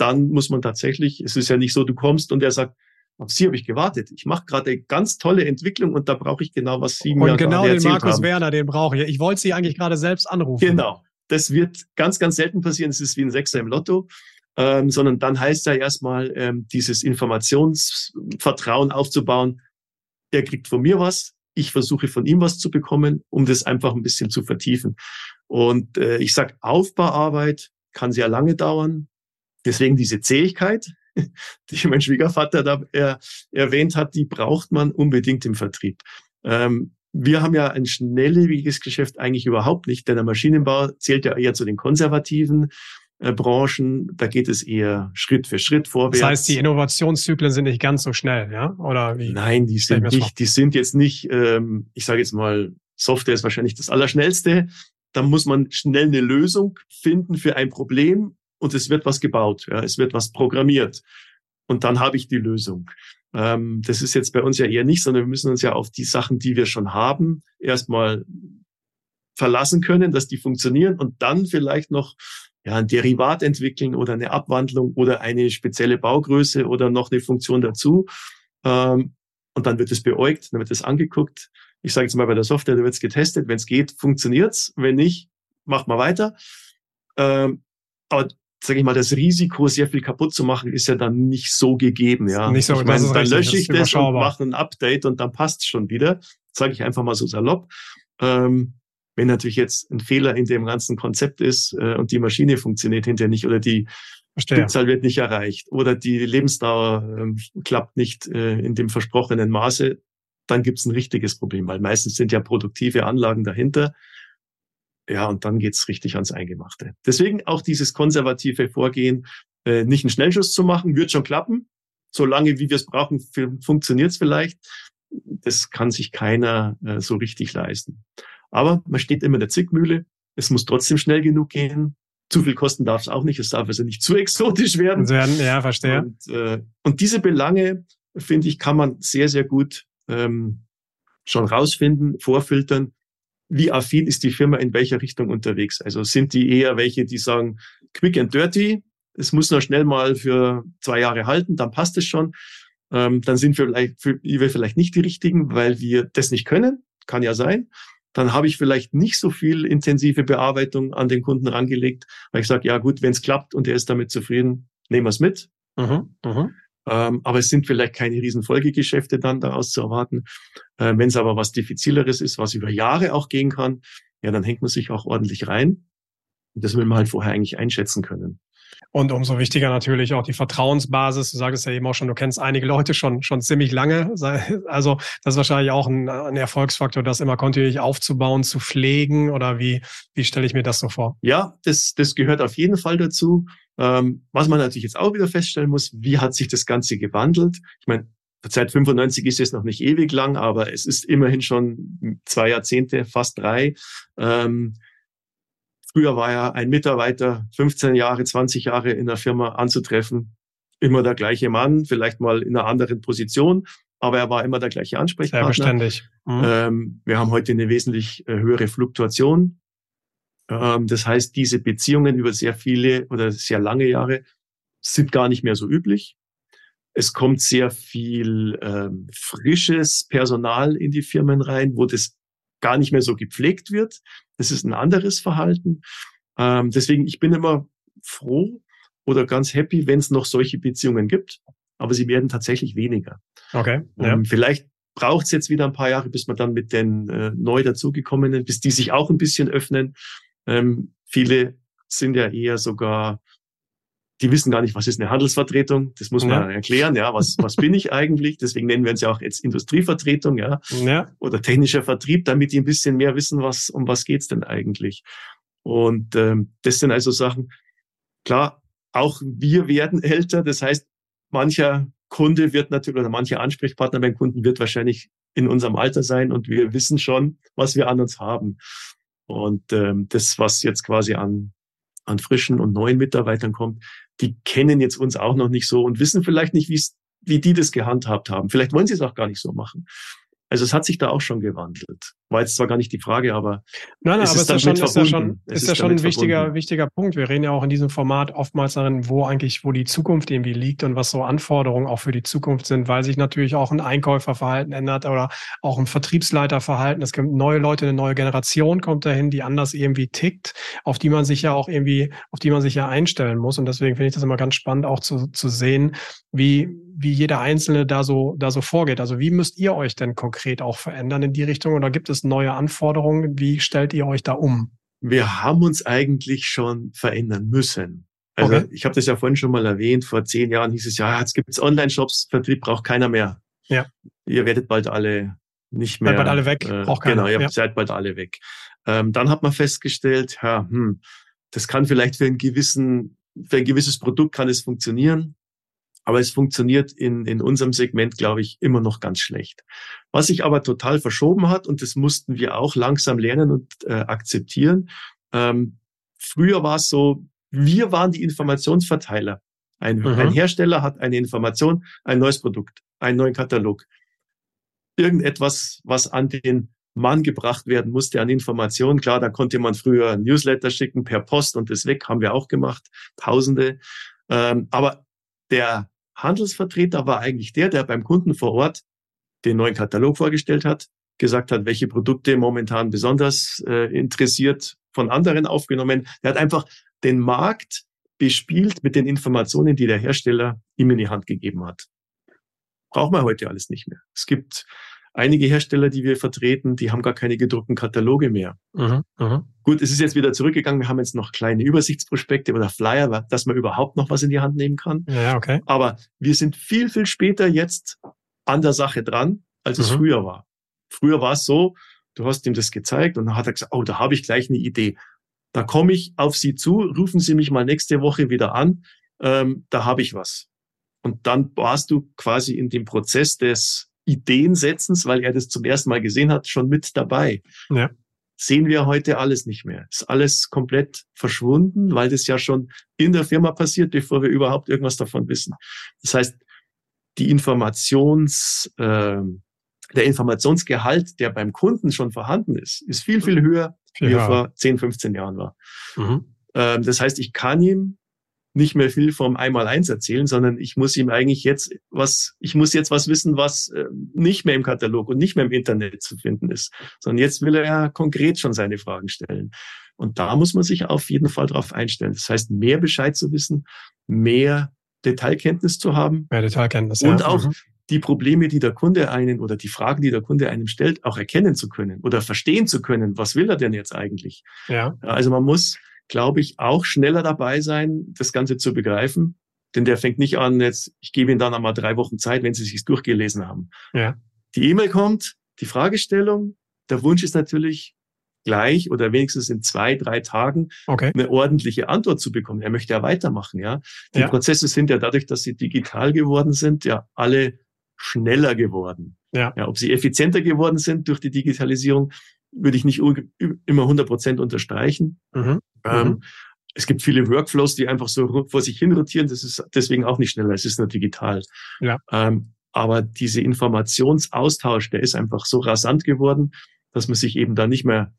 Speaker 2: dann muss man tatsächlich, es ist ja nicht so, du kommst und er sagt, auf Sie habe ich gewartet. Ich mache gerade eine ganz tolle Entwicklung und da brauche ich genau, was Sie und mir
Speaker 1: Und genau
Speaker 2: den
Speaker 1: Markus
Speaker 2: haben.
Speaker 1: Werner, den brauche ich. Ich wollte Sie eigentlich gerade selbst anrufen.
Speaker 2: Genau. Das wird ganz, ganz selten passieren. Es ist wie ein Sechser im Lotto. Ähm, sondern dann heißt ja erstmal, ähm, dieses Informationsvertrauen aufzubauen. Er kriegt von mir was, Ich versuche von ihm was zu bekommen, um das einfach ein bisschen zu vertiefen. Und äh, ich sag, Aufbauarbeit kann sehr lange dauern. Deswegen diese Zähigkeit, die mein Schwiegervater da er, erwähnt hat, die braucht man unbedingt im Vertrieb. Ähm, wir haben ja ein schnelllebiges Geschäft eigentlich überhaupt nicht, denn der Maschinenbau zählt ja eher zu den konservativen äh, Branchen. Da geht es eher Schritt für Schritt vorwärts.
Speaker 1: Das heißt, die Innovationszyklen sind nicht ganz so schnell, ja? Oder wie?
Speaker 2: Nein, die sind nicht, die sind jetzt nicht, ähm, ich sage jetzt mal, Software ist wahrscheinlich das Allerschnellste. Da muss man schnell eine Lösung finden für ein Problem und es wird was gebaut, ja, es wird was programmiert. Und dann habe ich die Lösung. Ähm, das ist jetzt bei uns ja eher nicht, sondern wir müssen uns ja auf die Sachen, die wir schon haben, erstmal verlassen können, dass die funktionieren und dann vielleicht noch ja, ein Derivat entwickeln oder eine Abwandlung oder eine spezielle Baugröße oder noch eine Funktion dazu. Ähm, und dann wird es beäugt, dann wird es angeguckt. Ich sage jetzt mal bei der Software, da wird es getestet. Wenn es geht, funktioniert's. Wenn nicht, macht man weiter. Ähm, aber sage ich mal, das Risiko, sehr viel kaputt zu machen, ist ja dann nicht so gegeben. Ja,
Speaker 1: nicht so,
Speaker 2: ich meine, dann lösche ich das, das und mache ein Update und dann passt schon wieder. Sage ich einfach mal so salopp. Ähm, wenn natürlich jetzt ein Fehler in dem ganzen Konzept ist äh, und die Maschine funktioniert hinterher nicht oder die Verstehe. Stückzahl wird nicht erreicht oder die Lebensdauer äh, klappt nicht äh, in dem versprochenen Maße, dann gibt es ein richtiges Problem, weil meistens sind ja produktive Anlagen dahinter. Ja, und dann geht's richtig ans Eingemachte. Deswegen auch dieses konservative Vorgehen, äh, nicht einen Schnellschuss zu machen, wird schon klappen. Solange wie wir es brauchen, funktioniert's vielleicht. Das kann sich keiner äh, so richtig leisten. Aber man steht immer in der Zickmühle. Es muss trotzdem schnell genug gehen. Zu viel kosten darf es auch nicht. Es darf also nicht zu exotisch werden.
Speaker 1: werden ja, verstehe.
Speaker 2: Und, äh, und diese Belange, finde ich, kann man sehr, sehr gut ähm, schon rausfinden, vorfiltern. Wie affin ist die Firma in welcher Richtung unterwegs? Also sind die eher welche, die sagen, quick and dirty, es muss nur schnell mal für zwei Jahre halten, dann passt es schon. Ähm, dann sind wir vielleicht, wir vielleicht nicht die richtigen, weil wir das nicht können. Kann ja sein dann habe ich vielleicht nicht so viel intensive Bearbeitung an den Kunden angelegt, weil ich sage, ja gut, wenn es klappt und er ist damit zufrieden, nehmen wir es mit. Mhm, mh. Ähm, aber es sind vielleicht keine riesen Folgegeschäfte dann daraus zu erwarten. Äh, wenn es aber was diffizileres ist, was über Jahre auch gehen kann, ja, dann hängt man sich auch ordentlich rein. Und das will man halt vorher eigentlich einschätzen können.
Speaker 1: Und umso wichtiger natürlich auch die Vertrauensbasis. Du sagst ja eben auch schon, du kennst einige Leute schon, schon ziemlich lange. Also das ist wahrscheinlich auch ein, ein Erfolgsfaktor, das immer kontinuierlich aufzubauen, zu pflegen oder wie, wie stelle ich mir das so vor?
Speaker 2: Ja, das, das gehört auf jeden Fall dazu. Ähm, was man natürlich jetzt auch wieder feststellen muss, wie hat sich das Ganze gewandelt? Ich meine, Seit 95 ist es noch nicht ewig lang, aber es ist immerhin schon zwei Jahrzehnte, fast drei. Ähm, Früher war ja ein Mitarbeiter 15 Jahre, 20 Jahre in der Firma anzutreffen. Immer der gleiche Mann, vielleicht mal in einer anderen Position, aber er war immer der gleiche Ansprechpartner.
Speaker 1: Sehr beständig.
Speaker 2: Mhm. Ähm, wir haben heute eine wesentlich äh, höhere Fluktuation. Ähm, das heißt, diese Beziehungen über sehr viele oder sehr lange Jahre sind gar nicht mehr so üblich. Es kommt sehr viel ähm, frisches Personal in die Firmen rein, wo das gar nicht mehr so gepflegt wird. Das ist ein anderes Verhalten. Ähm, deswegen, ich bin immer froh oder ganz happy, wenn es noch solche Beziehungen gibt, aber sie werden tatsächlich weniger.
Speaker 1: Okay.
Speaker 2: Ja. Ähm, vielleicht braucht es jetzt wieder ein paar Jahre, bis man dann mit den äh, neu dazugekommenen, bis die sich auch ein bisschen öffnen. Ähm, viele sind ja eher sogar die wissen gar nicht, was ist eine Handelsvertretung. Das muss man ja. erklären. Ja, was, was bin ich eigentlich? Deswegen nennen wir uns ja auch jetzt Industrievertretung, ja, ja. oder technischer Vertrieb, damit die ein bisschen mehr wissen, was, um was geht's denn eigentlich? Und ähm, das sind also Sachen, klar, auch wir werden älter. Das heißt, mancher Kunde wird natürlich, oder mancher Ansprechpartner beim Kunden wird wahrscheinlich in unserem Alter sein und wir wissen schon, was wir an uns haben. Und ähm, das, was jetzt quasi an, an frischen und neuen Mitarbeitern kommt, die kennen jetzt uns auch noch nicht so und wissen vielleicht nicht, wie die das gehandhabt haben. Vielleicht wollen sie es auch gar nicht so machen. Also es hat sich da auch schon gewandelt. War jetzt zwar gar nicht die Frage, aber
Speaker 1: nein, nein, es aber ist, ist, ja schon, ist ja schon, ist ja schon ein wichtiger, wichtiger Punkt. Wir reden ja auch in diesem Format oftmals darin, wo eigentlich, wo die Zukunft irgendwie liegt und was so Anforderungen auch für die Zukunft sind, weil sich natürlich auch ein Einkäuferverhalten ändert oder auch ein Vertriebsleiterverhalten. Es gibt neue Leute, eine neue Generation kommt dahin, die anders irgendwie tickt, auf die man sich ja auch irgendwie, auf die man sich ja einstellen muss. Und deswegen finde ich das immer ganz spannend, auch zu, zu sehen, wie, wie jeder Einzelne da so, da so vorgeht. Also wie müsst ihr euch denn konkret auch verändern in die Richtung oder gibt es neue Anforderungen? Wie stellt ihr euch da um?
Speaker 2: Wir haben uns eigentlich schon verändern müssen. Also okay. ich habe das ja vorhin schon mal erwähnt, vor zehn Jahren hieß es ja, jetzt gibt es Online-Shops, Vertrieb braucht keiner mehr.
Speaker 1: Ja.
Speaker 2: Ihr werdet bald alle nicht mehr.
Speaker 1: Seid bald alle weg,
Speaker 2: äh, braucht keiner. Genau, ihr ja. seid bald alle weg. Ähm, dann hat man festgestellt, ja, hm, das kann vielleicht für einen gewissen, für ein gewisses Produkt kann es funktionieren. Aber es funktioniert in, in unserem Segment, glaube ich, immer noch ganz schlecht. Was sich aber total verschoben hat, und das mussten wir auch langsam lernen und äh, akzeptieren. Ähm, früher war es so, wir waren die Informationsverteiler. Ein, mhm. ein Hersteller hat eine Information, ein neues Produkt, einen neuen Katalog. Irgendetwas, was an den Mann gebracht werden musste an Informationen. Klar, da konnte man früher Newsletter schicken per Post und das weg, haben wir auch gemacht, Tausende. Ähm, aber der Handelsvertreter war eigentlich der, der beim Kunden vor Ort den neuen Katalog vorgestellt hat, gesagt hat, welche Produkte momentan besonders äh, interessiert von anderen aufgenommen. Er hat einfach den Markt bespielt mit den Informationen, die der Hersteller ihm in die Hand gegeben hat. Braucht man heute alles nicht mehr. Es gibt einige Hersteller, die wir vertreten, die haben gar keine gedruckten Kataloge mehr. Mhm, mh. Gut, es ist jetzt wieder zurückgegangen. Wir haben jetzt noch kleine Übersichtsprospekte oder Flyer, dass man überhaupt noch was in die Hand nehmen kann.
Speaker 1: Ja, okay.
Speaker 2: Aber wir sind viel, viel später jetzt an der Sache dran, als es mhm. früher war. Früher war es so, du hast ihm das gezeigt und dann hat er gesagt, oh, da habe ich gleich eine Idee. Da komme ich auf Sie zu, rufen Sie mich mal nächste Woche wieder an, ähm, da habe ich was. Und dann warst du quasi in dem Prozess des Ideensetzens, weil er das zum ersten Mal gesehen hat, schon mit dabei. Ja. Sehen wir heute alles nicht mehr. Ist alles komplett verschwunden, weil das ja schon in der Firma passiert, bevor wir überhaupt irgendwas davon wissen. Das heißt, die Informations, äh, der Informationsgehalt, der beim Kunden schon vorhanden ist, ist viel, viel höher, ja. wie er vor 10, 15 Jahren war. Mhm. Ähm, das heißt, ich kann ihm nicht mehr viel vom Einmal-Eins erzählen, sondern ich muss ihm eigentlich jetzt was, ich muss jetzt was wissen, was äh, nicht mehr im Katalog und nicht mehr im Internet zu finden ist, sondern jetzt will er ja konkret schon seine Fragen stellen. Und da muss man sich auf jeden Fall drauf einstellen. Das heißt, mehr Bescheid zu wissen, mehr Detailkenntnis zu haben.
Speaker 1: Mehr Detailkenntnis,
Speaker 2: Und ja. auch mhm. die Probleme, die der Kunde einen oder die Fragen, die der Kunde einem stellt, auch erkennen zu können oder verstehen zu können. Was will er denn jetzt eigentlich?
Speaker 1: Ja.
Speaker 2: Also man muss glaube ich, auch schneller dabei sein, das Ganze zu begreifen. Denn der fängt nicht an, jetzt, ich gebe Ihnen dann einmal drei Wochen Zeit, wenn Sie sich durchgelesen haben.
Speaker 1: Ja.
Speaker 2: Die E-Mail kommt, die Fragestellung, der Wunsch ist natürlich gleich oder wenigstens in zwei, drei Tagen
Speaker 1: okay.
Speaker 2: eine ordentliche Antwort zu bekommen. Er möchte ja weitermachen, ja. Die ja. Prozesse sind ja dadurch, dass sie digital geworden sind, ja alle schneller geworden.
Speaker 1: Ja.
Speaker 2: ja ob sie effizienter geworden sind durch die Digitalisierung, würde ich nicht immer 100 Prozent unterstreichen. Mhm. Ähm, mhm. Es gibt viele Workflows, die einfach so vor sich hin rotieren. Das ist deswegen auch nicht schneller. Es ist nur digital.
Speaker 1: Ja.
Speaker 2: Ähm, aber diese Informationsaustausch, der ist einfach so rasant geworden, dass man sich eben da nicht mehr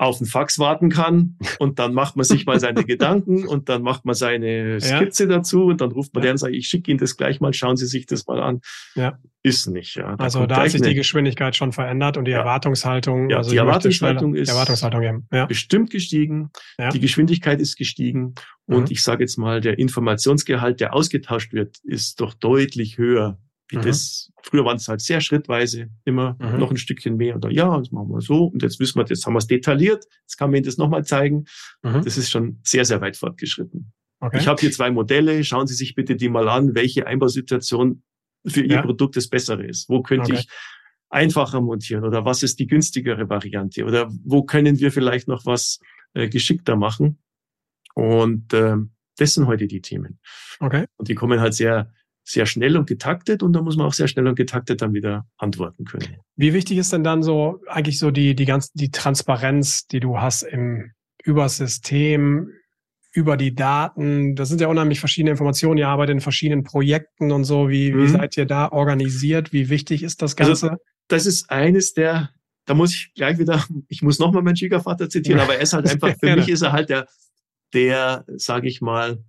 Speaker 2: auf den Fax warten kann und dann macht man sich mal seine Gedanken und dann macht man seine Skizze ja. dazu und dann ruft man ja. den und sagt, ich schicke Ihnen das gleich mal, schauen Sie sich das mal an.
Speaker 1: Ja.
Speaker 2: Ist nicht, ja.
Speaker 1: Da also da hat sich die Geschwindigkeit schon verändert und die. Erwartungshaltung.
Speaker 2: Ja,
Speaker 1: also
Speaker 2: die Erwartungshaltung ist
Speaker 1: Erwartungshaltung,
Speaker 2: ja. bestimmt gestiegen. Die Geschwindigkeit ist gestiegen und mhm. ich sage jetzt mal, der Informationsgehalt, der ausgetauscht wird, ist doch deutlich höher wie mhm. das, früher waren es halt sehr schrittweise, immer mhm. noch ein Stückchen mehr oder ja, das machen wir so und jetzt wissen wir, jetzt haben wir es detailliert, jetzt kann man Ihnen das nochmal zeigen. Mhm. Das ist schon sehr, sehr weit fortgeschritten. Okay. Ich habe hier zwei Modelle, schauen Sie sich bitte die mal an, welche Einbausituation für Ihr ja. Produkt das bessere ist. Wo könnte okay. ich einfacher montieren oder was ist die günstigere Variante oder wo können wir vielleicht noch was äh, geschickter machen? Und äh, das sind heute die Themen.
Speaker 1: Okay.
Speaker 2: Und die kommen halt sehr sehr schnell und getaktet und da muss man auch sehr schnell und getaktet dann wieder antworten können.
Speaker 1: Wie wichtig ist denn dann so eigentlich so die, die ganze, die Transparenz, die du hast im Übersystem, über die Daten? Das sind ja unheimlich verschiedene Informationen. Ihr arbeitet in verschiedenen Projekten und so. Wie, mhm. wie seid ihr da organisiert? Wie wichtig ist das Ganze?
Speaker 2: Also, das ist eines der da muss ich gleich wieder, ich muss nochmal meinen Schwiegervater zitieren, aber er ist halt einfach, für mich ist er halt der, der, sage ich mal,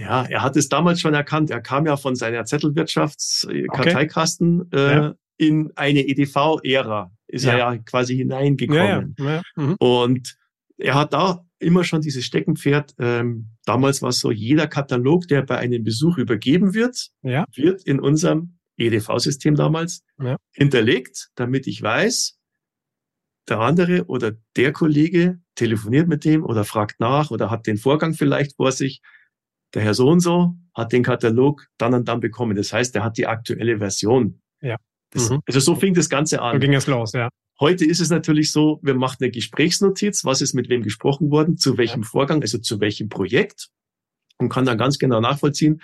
Speaker 2: ja, er hat es damals schon erkannt. Er kam ja von seiner Zettelwirtschaftskarteikasten okay. äh, ja. in eine EDV-Ära. Ist ja. er ja quasi hineingekommen. Ja, mhm. Und er hat da immer schon dieses Steckenpferd. Ähm, damals war es so, jeder Katalog, der bei einem Besuch übergeben wird, wird in unserem EDV-System damals hinterlegt, damit ich weiß, der andere oder der Kollege telefoniert mit dem oder fragt nach oder hat den Vorgang vielleicht vor sich der Herr so und so hat den Katalog dann und dann bekommen. Das heißt, er hat die aktuelle Version.
Speaker 1: Ja.
Speaker 2: Das, mhm. Also so fing das Ganze an.
Speaker 1: So ging es los, ja.
Speaker 2: Heute ist es natürlich so, wir machen eine Gesprächsnotiz, was ist mit wem gesprochen worden, zu welchem ja. Vorgang, also zu welchem Projekt und kann dann ganz genau nachvollziehen,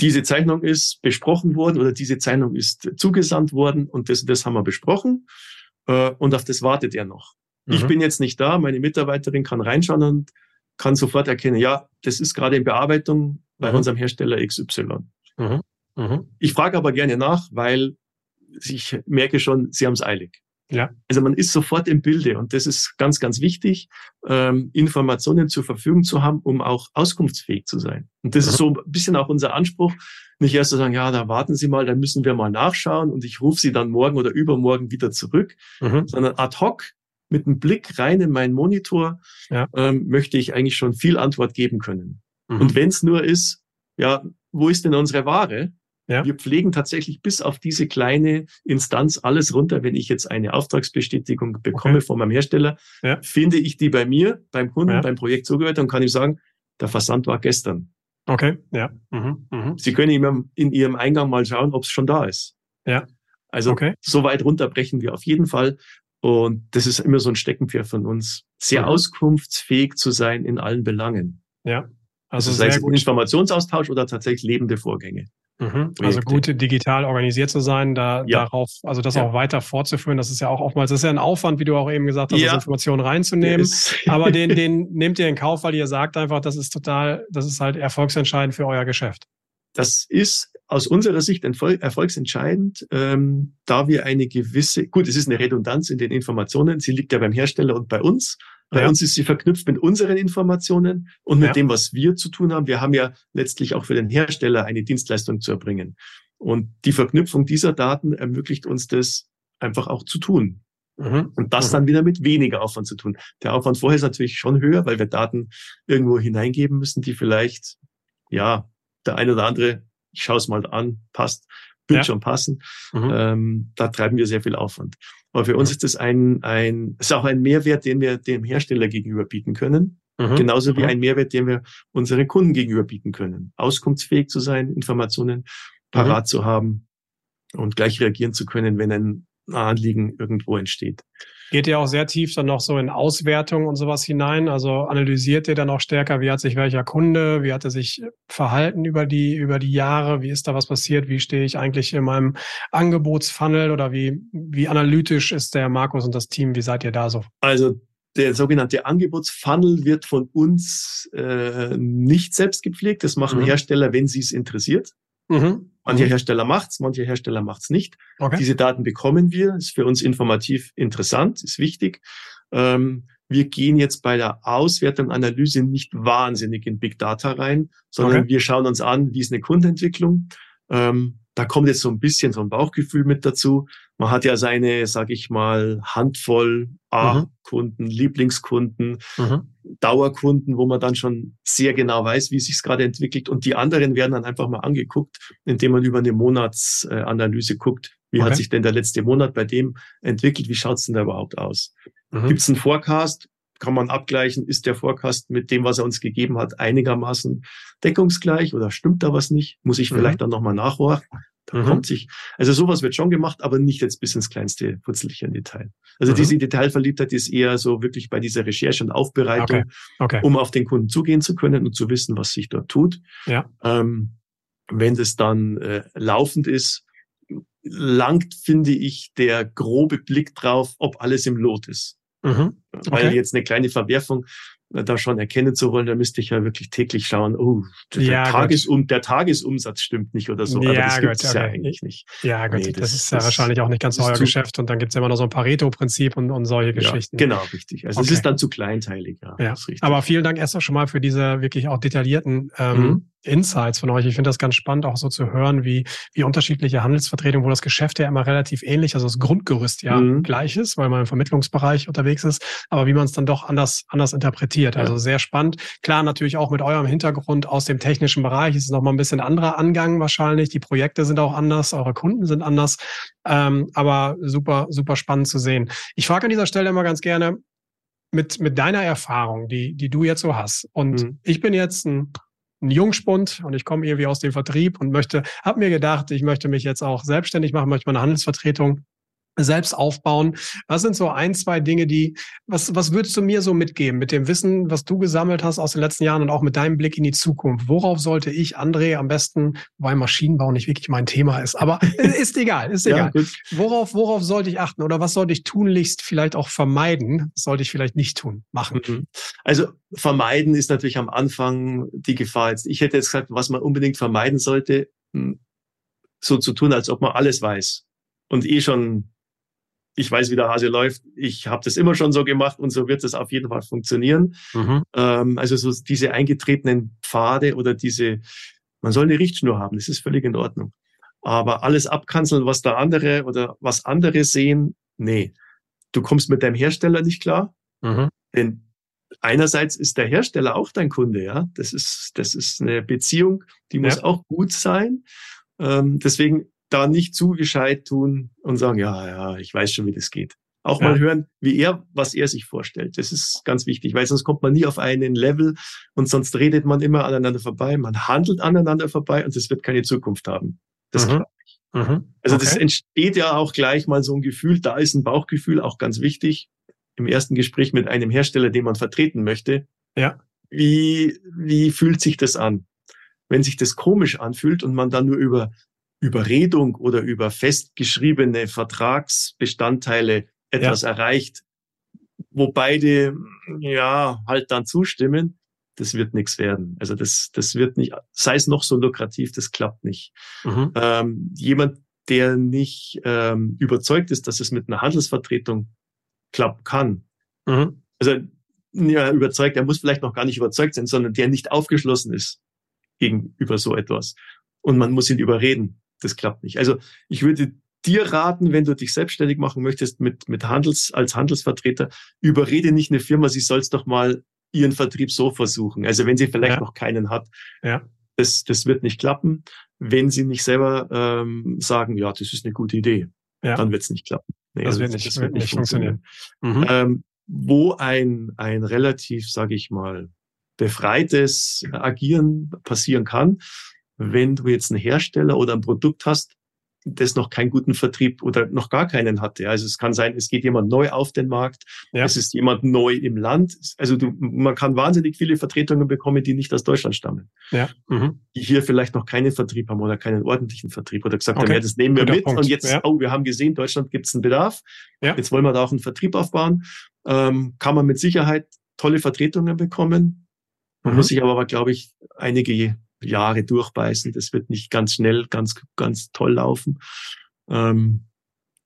Speaker 2: diese Zeichnung ist besprochen worden oder diese Zeichnung ist zugesandt worden und das, das haben wir besprochen äh, und auf das wartet er noch. Mhm. Ich bin jetzt nicht da, meine Mitarbeiterin kann reinschauen und kann sofort erkennen, ja, das ist gerade in Bearbeitung bei mhm. unserem Hersteller XY. Mhm. Mhm. Ich frage aber gerne nach, weil ich merke schon, sie haben es eilig.
Speaker 1: Ja.
Speaker 2: Also man ist sofort im Bilde und das ist ganz, ganz wichtig, ähm, Informationen zur Verfügung zu haben, um auch auskunftsfähig zu sein. Und das mhm. ist so ein bisschen auch unser Anspruch, nicht erst zu sagen, ja, da warten Sie mal, dann müssen wir mal nachschauen und ich rufe Sie dann morgen oder übermorgen wieder zurück, mhm. sondern ad hoc mit einem Blick rein in meinen Monitor ja. ähm, möchte ich eigentlich schon viel Antwort geben können. Mhm. Und wenn es nur ist, ja, wo ist denn unsere Ware? Ja. Wir pflegen tatsächlich bis auf diese kleine Instanz alles runter. Wenn ich jetzt eine Auftragsbestätigung bekomme okay. von meinem Hersteller, ja. finde ich die bei mir, beim Kunden, ja. beim Projekt zugehört und kann ich sagen, der Versand war gestern.
Speaker 1: Okay, ja. Mhm. Mhm.
Speaker 2: Sie können in Ihrem Eingang mal schauen, ob es schon da ist.
Speaker 1: Ja.
Speaker 2: Also okay. so weit runterbrechen wir auf jeden Fall. Und das ist immer so ein Steckenpferd von uns, sehr mhm. auskunftsfähig zu sein in allen Belangen.
Speaker 1: Ja.
Speaker 2: Also, also sei es Informationsaustausch oder tatsächlich lebende Vorgänge.
Speaker 1: Mhm. Also gut digital organisiert zu sein, da ja. darauf, also das ja. auch weiter fortzuführen, das ist ja auch oftmals, das ist ja ein Aufwand, wie du auch eben gesagt hast, ja. Informationen reinzunehmen. Yes. Aber den, den nehmt ihr in Kauf, weil ihr sagt einfach, das ist total, das ist halt erfolgsentscheidend für euer Geschäft.
Speaker 2: Das ist aus unserer Sicht erfolgsentscheidend, ähm, da wir eine gewisse, gut, es ist eine Redundanz in den Informationen, sie liegt ja beim Hersteller und bei uns. Bei ja. uns ist sie verknüpft mit unseren Informationen und mit ja. dem, was wir zu tun haben. Wir haben ja letztlich auch für den Hersteller eine Dienstleistung zu erbringen. Und die Verknüpfung dieser Daten ermöglicht uns das einfach auch zu tun. Mhm. Und das mhm. dann wieder mit weniger Aufwand zu tun. Der Aufwand vorher ist natürlich schon höher, weil wir Daten irgendwo hineingeben müssen, die vielleicht, ja, der eine oder andere ich schaue es mal an, passt, wird ja. schon passen. Mhm. Ähm, da treiben wir sehr viel Aufwand. Aber für uns mhm. ist das ein, ein, ist auch ein Mehrwert, den wir dem Hersteller gegenüber bieten können. Mhm. Genauso wie mhm. ein Mehrwert, den wir unseren Kunden gegenüber bieten können. Auskunftsfähig zu sein, Informationen parat mhm. zu haben und gleich reagieren zu können, wenn ein Anliegen irgendwo entsteht.
Speaker 1: Geht ihr auch sehr tief dann noch so in Auswertung und sowas hinein? Also analysiert ihr dann auch stärker, wie hat sich welcher Kunde, wie hat er sich verhalten über die, über die Jahre? Wie ist da was passiert? Wie stehe ich eigentlich in meinem Angebotsfunnel oder wie, wie analytisch ist der Markus und das Team? Wie seid ihr da so?
Speaker 2: Also der sogenannte Angebotsfunnel wird von uns äh, nicht selbst gepflegt. Das machen mhm. Hersteller, wenn sie es interessiert. Mhm. Manche mhm. Hersteller macht's, manche Hersteller macht's nicht. Okay. Diese Daten bekommen wir, ist für uns informativ interessant, ist wichtig. Ähm, wir gehen jetzt bei der Auswertung, Analyse nicht wahnsinnig in Big Data rein, sondern okay. wir schauen uns an, wie ist eine Kundenentwicklung. Ähm, da kommt jetzt so ein bisschen so ein Bauchgefühl mit dazu. Man hat ja seine, sag ich mal, Handvoll A-Kunden, mhm. Lieblingskunden, mhm. Dauerkunden, wo man dann schon sehr genau weiß, wie es sich gerade entwickelt. Und die anderen werden dann einfach mal angeguckt, indem man über eine Monatsanalyse guckt, wie okay. hat sich denn der letzte Monat bei dem entwickelt, wie schaut's denn da überhaupt aus? Mhm. Gibt es einen Forecast? Kann man abgleichen, ist der Forecast mit dem, was er uns gegeben hat, einigermaßen deckungsgleich oder stimmt da was nicht? Muss ich vielleicht mhm. dann nochmal nachhorchen? Da mhm. kommt sich, also sowas wird schon gemacht, aber nicht jetzt bis ins kleinste Putzelchen Detail. Also mhm. diese Detailverliebtheit ist eher so wirklich bei dieser Recherche und Aufbereitung, okay. Okay. um auf den Kunden zugehen zu können und zu wissen, was sich dort tut.
Speaker 1: Ja.
Speaker 2: Ähm, wenn das dann äh, laufend ist, langt, finde ich, der grobe Blick drauf, ob alles im Lot ist. Mhm. Okay. Weil jetzt eine kleine Verwerfung da schon erkennen zu wollen, da müsste ich ja wirklich täglich schauen, oh, der,
Speaker 1: Ja,
Speaker 2: Tagesum, der Tagesumsatz stimmt nicht oder so. Aber
Speaker 1: Ja,
Speaker 2: das gibt
Speaker 1: gut,
Speaker 2: es ja
Speaker 1: okay.
Speaker 2: eigentlich nicht.
Speaker 1: Ja, gut,
Speaker 2: Nee,
Speaker 1: das,
Speaker 2: das-
Speaker 1: ist ja wahrscheinlich auch nicht ganz euer Geschäft und dann gibt's ja immer noch so ein Pareto-Prinzip und, und solche Geschichten.
Speaker 2: Ja, genau, richtig. Also es
Speaker 1: Okay.
Speaker 2: ist dann zu kleinteilig, ja.
Speaker 1: Ja,
Speaker 2: ist richtig.
Speaker 1: aber vielen Dank erst schon mal für diese wirklich auch detaillierten ähm,
Speaker 2: Mhm.
Speaker 1: Insights von euch. Ich finde das ganz spannend, auch so zu hören, wie, wie unterschiedliche Handelsvertretungen, wo das Geschäft ja immer relativ ähnlich, also das Grundgerüst ja
Speaker 2: Mhm.
Speaker 1: gleich ist, weil man im Vermittlungsbereich unterwegs ist, aber wie man es dann doch anders, anders interpretiert.
Speaker 2: Ja.
Speaker 1: Also sehr spannend. Klar, natürlich auch mit eurem Hintergrund aus dem technischen Bereich ist es nochmal ein bisschen anderer Angang wahrscheinlich. Die Projekte sind auch anders, eure Kunden sind anders. Ähm, aber super, super spannend zu sehen. Ich frage an dieser Stelle immer ganz gerne, mit, mit deiner Erfahrung, die, die du jetzt so hast. Und
Speaker 2: Mhm.
Speaker 1: ich bin jetzt ein, ein Jungspund und ich komme irgendwie aus dem Vertrieb und möchte, habe mir gedacht, ich möchte mich jetzt auch selbstständig machen, möchte meine Handelsvertretung selbst aufbauen. Was sind so ein, zwei Dinge, die, was, was würdest du mir so mitgeben mit dem Wissen, was du gesammelt hast aus den letzten Jahren und auch mit deinem Blick in die Zukunft? Worauf sollte ich, André, am besten, weil Maschinenbau nicht wirklich mein Thema ist, aber ist egal, ist
Speaker 2: ja,
Speaker 1: egal.
Speaker 2: gut.
Speaker 1: Worauf, worauf sollte ich achten oder was sollte ich tunlichst vielleicht auch vermeiden? Was sollte ich vielleicht nicht tun, machen?
Speaker 2: Mhm. Also vermeiden ist natürlich am Anfang die Gefahr. Jetzt, ich hätte jetzt gesagt, was man unbedingt vermeiden sollte, hm, so zu tun, als ob man alles weiß und eh schon, ich weiß, wie der Hase läuft. Ich habe das immer schon so gemacht und so wird es auf jeden Fall funktionieren.
Speaker 1: Mhm.
Speaker 2: Ähm, also so diese eingetretenen Pfade oder diese, man soll eine Richtschnur haben, das ist völlig in Ordnung. Aber alles abkanzeln, was da andere oder was andere sehen, nee. Du kommst mit deinem Hersteller nicht klar,
Speaker 1: Mhm.
Speaker 2: denn einerseits ist der Hersteller auch dein Kunde, ja. Das ist, das ist eine Beziehung, die muss
Speaker 1: Ja.
Speaker 2: auch gut sein. Ähm, deswegen da nicht zu gescheit tun und sagen, ja, ja, ich weiß schon, wie das geht. Auch
Speaker 1: Ja.
Speaker 2: mal hören, wie er, was er sich vorstellt. Das ist ganz wichtig, weil sonst kommt man nie auf einen Level und sonst redet man immer aneinander vorbei. Man handelt aneinander vorbei und das wird keine Zukunft haben. Das
Speaker 1: Mhm. Mhm.
Speaker 2: Also das
Speaker 1: Okay.
Speaker 2: entsteht ja auch gleich mal so ein Gefühl, da ist ein Bauchgefühl auch ganz wichtig. Im ersten Gespräch mit einem Hersteller, den man vertreten möchte.
Speaker 1: Ja.
Speaker 2: Wie, wie fühlt sich das an? Wenn sich das komisch anfühlt und man dann nur über Überredung oder über festgeschriebene Vertragsbestandteile etwas erreicht, wo beide ja halt dann zustimmen, das wird nichts werden. Also das, das wird nicht, sei es noch so lukrativ, das klappt nicht
Speaker 1: Mhm.
Speaker 2: ähm, jemand, der nicht ähm, überzeugt ist, dass es mit einer Handelsvertretung klappen kann.
Speaker 1: Mhm.
Speaker 2: Also ja, überzeugt, er muss vielleicht noch gar nicht überzeugt sein, sondern der nicht aufgeschlossen ist gegenüber so etwas. Und man muss ihn überreden. Das klappt nicht. Also ich würde dir raten, wenn du dich selbstständig machen möchtest mit, mit Handels, als Handelsvertreter, überrede nicht eine Firma, sie soll es doch mal ihren Vertrieb so versuchen. Also wenn sie vielleicht
Speaker 1: Ja.
Speaker 2: noch keinen hat,
Speaker 1: Ja.
Speaker 2: das, das wird nicht klappen. Wenn sie nicht selber ähm, sagen, ja, das ist eine gute Idee,
Speaker 1: Ja.
Speaker 2: dann wird es nicht klappen. Nee,
Speaker 1: Das
Speaker 2: also
Speaker 1: wird nicht, wird nicht funktionieren.
Speaker 2: funktionieren.
Speaker 1: Mhm.
Speaker 2: Ähm, wo ein, ein relativ, sage ich mal, befreites Agieren passieren kann, wenn du jetzt einen Hersteller oder ein Produkt hast, das noch keinen guten Vertrieb oder noch gar keinen hatte. Also es kann sein, es geht jemand neu auf den Markt,
Speaker 1: Ja.
Speaker 2: es ist jemand neu im Land. Also du, man kann wahnsinnig viele Vertretungen bekommen, die nicht aus Deutschland stammen
Speaker 1: Ja. Mhm.
Speaker 2: die hier vielleicht noch keinen Vertrieb haben oder keinen ordentlichen Vertrieb oder gesagt
Speaker 1: Okay.
Speaker 2: haben, ja, das nehmen wir
Speaker 1: Guter
Speaker 2: mit
Speaker 1: Punkt.
Speaker 2: und jetzt,
Speaker 1: Ja.
Speaker 2: oh, wir haben gesehen, Deutschland gibt es einen Bedarf,
Speaker 1: Ja.
Speaker 2: jetzt wollen wir da auch einen Vertrieb aufbauen, ähm, kann man mit Sicherheit tolle Vertretungen bekommen, man
Speaker 1: Mhm.
Speaker 2: muss sich aber, glaube ich, einige Jahre durchbeißen, das wird nicht ganz schnell, ganz, ganz toll laufen, ähm,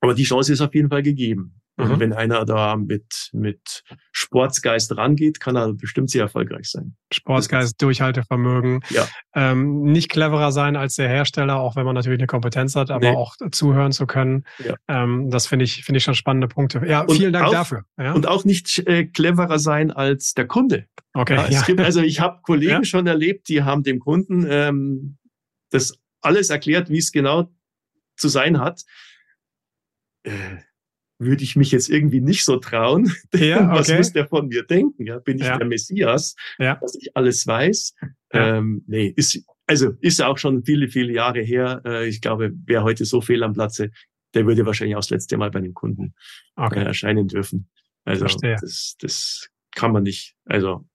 Speaker 2: aber die Chance ist auf jeden Fall gegeben.
Speaker 1: Mhm.
Speaker 2: Und wenn einer da mit, mit Sportsgeist rangeht, kann er bestimmt sehr erfolgreich sein.
Speaker 1: Sportsgeist, Durchhaltevermögen,
Speaker 2: Ja.
Speaker 1: ähm, nicht cleverer sein als der Hersteller, auch wenn man natürlich eine Kompetenz hat, aber
Speaker 2: Nee.
Speaker 1: auch zuhören zu können.
Speaker 2: Ja.
Speaker 1: Ähm, das finde ich, finde ich schon spannende Punkte. Ja,
Speaker 2: Und
Speaker 1: vielen Dank
Speaker 2: auch-
Speaker 1: dafür. Ja?
Speaker 2: Und auch nicht äh, cleverer sein als der Kunde.
Speaker 1: okay,
Speaker 2: Ja, es gibt, also ich habe Kollegen schon erlebt, die haben dem Kunden ähm, das alles erklärt, wie es genau zu sein hat. Äh, würde ich mich jetzt irgendwie nicht so trauen.
Speaker 1: Ja,
Speaker 2: Was
Speaker 1: okay.
Speaker 2: muss der von mir denken? Ja, bin ich
Speaker 1: Ja.
Speaker 2: der Messias,
Speaker 1: Ja.
Speaker 2: dass ich alles weiß? Ähm, nee, ist, also ist ja auch schon viele, viele Jahre her. Äh, ich glaube, wer heute so fehl am Platze, der würde wahrscheinlich auch das letzte Mal bei dem Kunden äh,
Speaker 1: okay.
Speaker 2: erscheinen dürfen. Also
Speaker 1: Verstehe.
Speaker 2: das, das kann man nicht. Also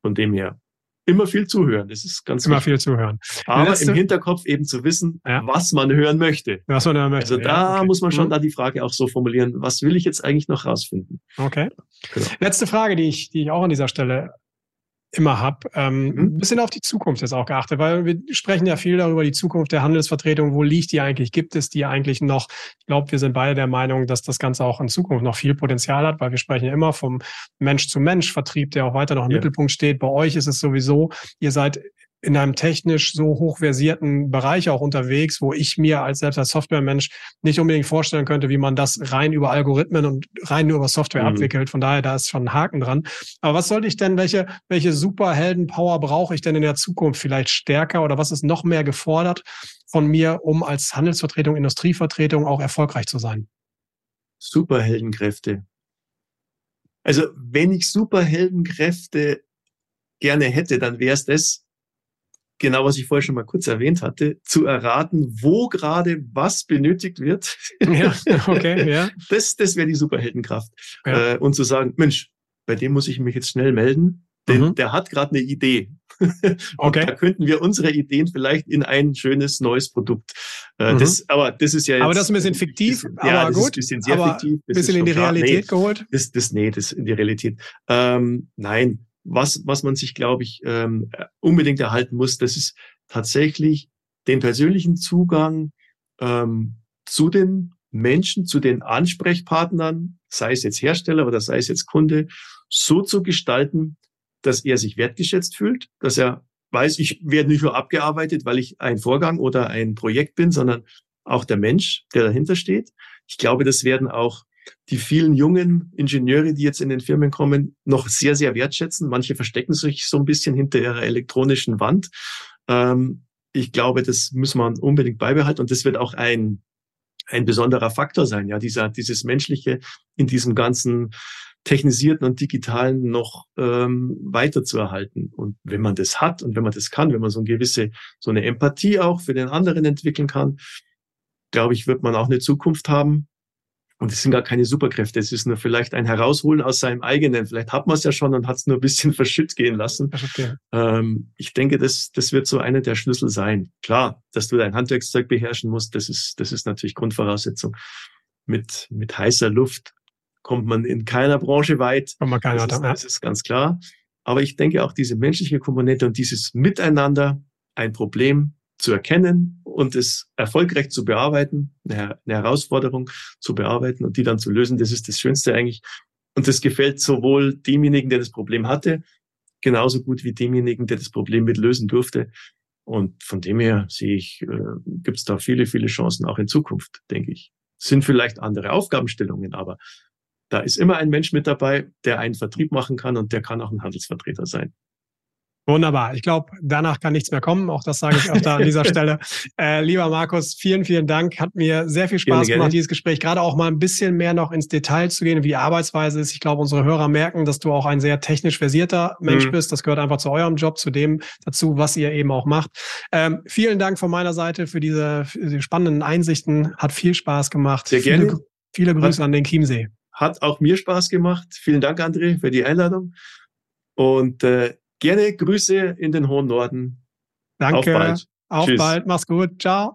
Speaker 2: von dem her immer viel zuhören. Das ist ganz
Speaker 1: Immer wichtig. viel zuhören.
Speaker 2: Aber Letzte, im Hinterkopf eben zu wissen, ja. was man hören möchte.
Speaker 1: Was man hören möchte.
Speaker 2: Also da ja, okay. muss man schon mhm. da die Frage auch so formulieren, was will ich jetzt eigentlich noch rausfinden?
Speaker 1: Okay. Genau. Letzte Frage, die ich, die ich auch an dieser Stelle immer habe. Ähm, mhm. Ein bisschen auf die Zukunft jetzt auch geachtet, weil wir sprechen ja viel darüber, die Zukunft der Handelsvertretung, wo liegt die eigentlich, gibt es die eigentlich noch? Ich glaube, wir sind beide der Meinung, dass das Ganze auch in Zukunft noch viel Potenzial hat, weil wir sprechen ja immer vom Mensch-zu-Mensch-Vertrieb, der auch weiter noch im ja. Mittelpunkt steht. Bei euch ist es sowieso, ihr seid in einem technisch so hochversierten Bereich auch unterwegs, wo ich mir als selbst als Softwaremensch nicht unbedingt vorstellen könnte, wie man das rein über Algorithmen und rein nur über Software mhm. abwickelt. Von daher, da ist schon ein Haken dran. Aber was sollte ich denn, welche, welche Superhelden-Power brauche ich denn in der Zukunft vielleicht stärker oder was ist noch mehr gefordert von mir, um als Handelsvertretung, Industrievertretung auch erfolgreich zu sein?
Speaker 2: Superheldenkräfte. Also, wenn ich Superheldenkräfte gerne hätte, dann wäre es das, genau was ich vorher schon mal kurz erwähnt hatte, zu erraten, wo gerade was benötigt wird.
Speaker 1: Ja, okay, ja.
Speaker 2: Das, das wäre die Superheldenkraft. Ja. Äh, und zu sagen, Mensch, bei dem muss ich mich jetzt schnell melden, denn mhm. der hat gerade eine Idee. okay. Da könnten wir unsere Ideen vielleicht in ein schönes neues Produkt. Äh, mhm. das, aber das ist ja
Speaker 1: jetzt, Aber das ist ein bisschen fiktiv, bisschen, aber ja, das gut. Bisschen sehr aber fiktiv. Ein bisschen in die Realität nee, geholt.
Speaker 2: Das, das, nee, das in die Realität. Ähm, nein, was, was man sich, glaube ich, ähm, unbedingt erhalten muss, das ist tatsächlich den persönlichen Zugang ähm, zu den Menschen, zu den Ansprechpartnern, sei es jetzt Hersteller oder sei es jetzt Kunde, so zu gestalten, dass er sich wertgeschätzt fühlt, dass er weiß, ich werde nicht nur abgearbeitet, weil ich ein Vorgang oder ein Projekt bin, sondern auch der Mensch, der dahinter steht. Ich glaube, das werden auch die vielen jungen Ingenieure, die jetzt in den Firmen kommen, noch sehr, sehr wertschätzen. Manche verstecken sich so ein bisschen hinter ihrer elektronischen Wand. Ähm, ich glaube, das muss man unbedingt beibehalten und das wird auch ein, ein besonderer Faktor sein, ja, dieser, dieses Menschliche in diesem ganzen technisierten und digitalen noch ähm, weiter zu erhalten. Und wenn man das hat und wenn man das kann, wenn man so eine gewisse, so eine Empathie auch für den anderen entwickeln kann, glaube ich, wird man auch eine Zukunft haben, und es sind gar keine Superkräfte, es ist nur vielleicht ein Herausholen aus seinem eigenen. Vielleicht hat man es ja schon und hat es nur ein bisschen verschütt gehen lassen. Okay. Ähm, ich denke, das, das wird so einer der Schlüssel sein. Klar, dass du dein Handwerkszeug beherrschen musst, das ist, das ist natürlich Grundvoraussetzung. Mit, mit heißer Luft kommt man in keiner Branche weit.
Speaker 1: Kommt man keiner
Speaker 2: das, ist, das ist ganz klar. Aber ich denke auch diese menschliche Komponente und dieses Miteinander, ein Problem zu erkennen und es erfolgreich zu bearbeiten, eine, Herausforderung zu bearbeiten und die dann zu lösen, das ist das Schönste eigentlich. Und das gefällt sowohl demjenigen, der das Problem hatte, genauso gut wie demjenigen, der das Problem mit lösen durfte. Und von dem her sehe ich, äh, gibt es da viele, viele Chancen auch in Zukunft, denke ich. Sind vielleicht andere Aufgabenstellungen, aber da ist immer ein Mensch mit dabei, der einen Vertrieb machen kann und der kann auch ein Handelsvertreter sein.
Speaker 1: Wunderbar. Ich glaube, danach kann nichts mehr kommen. Auch das sage ich öfter an dieser Stelle. Äh, lieber Markus, vielen, vielen Dank. Hat mir sehr viel Spaß gerne, gemacht, dieses Gespräch. Gerade auch mal ein bisschen mehr noch ins Detail zu gehen, wie die Arbeitsweise ist. Ich glaube, unsere Hörer merken, dass du auch ein sehr technisch versierter Mensch mhm. bist. Das gehört einfach zu eurem Job, zu dem dazu, was ihr eben auch macht. Ähm, vielen Dank von meiner Seite für diese, für diese spannenden Einsichten. Hat viel Spaß gemacht.
Speaker 2: Sehr gerne.
Speaker 1: Viele, viele Grüße hat, an den Chiemsee.
Speaker 2: Hat auch mir Spaß gemacht. Vielen Dank, André, für die Einladung. Und äh, Gerne Grüße in den hohen Norden.
Speaker 1: Danke. Auf bald. Auf Tschüss. bald. Mach's gut. Ciao.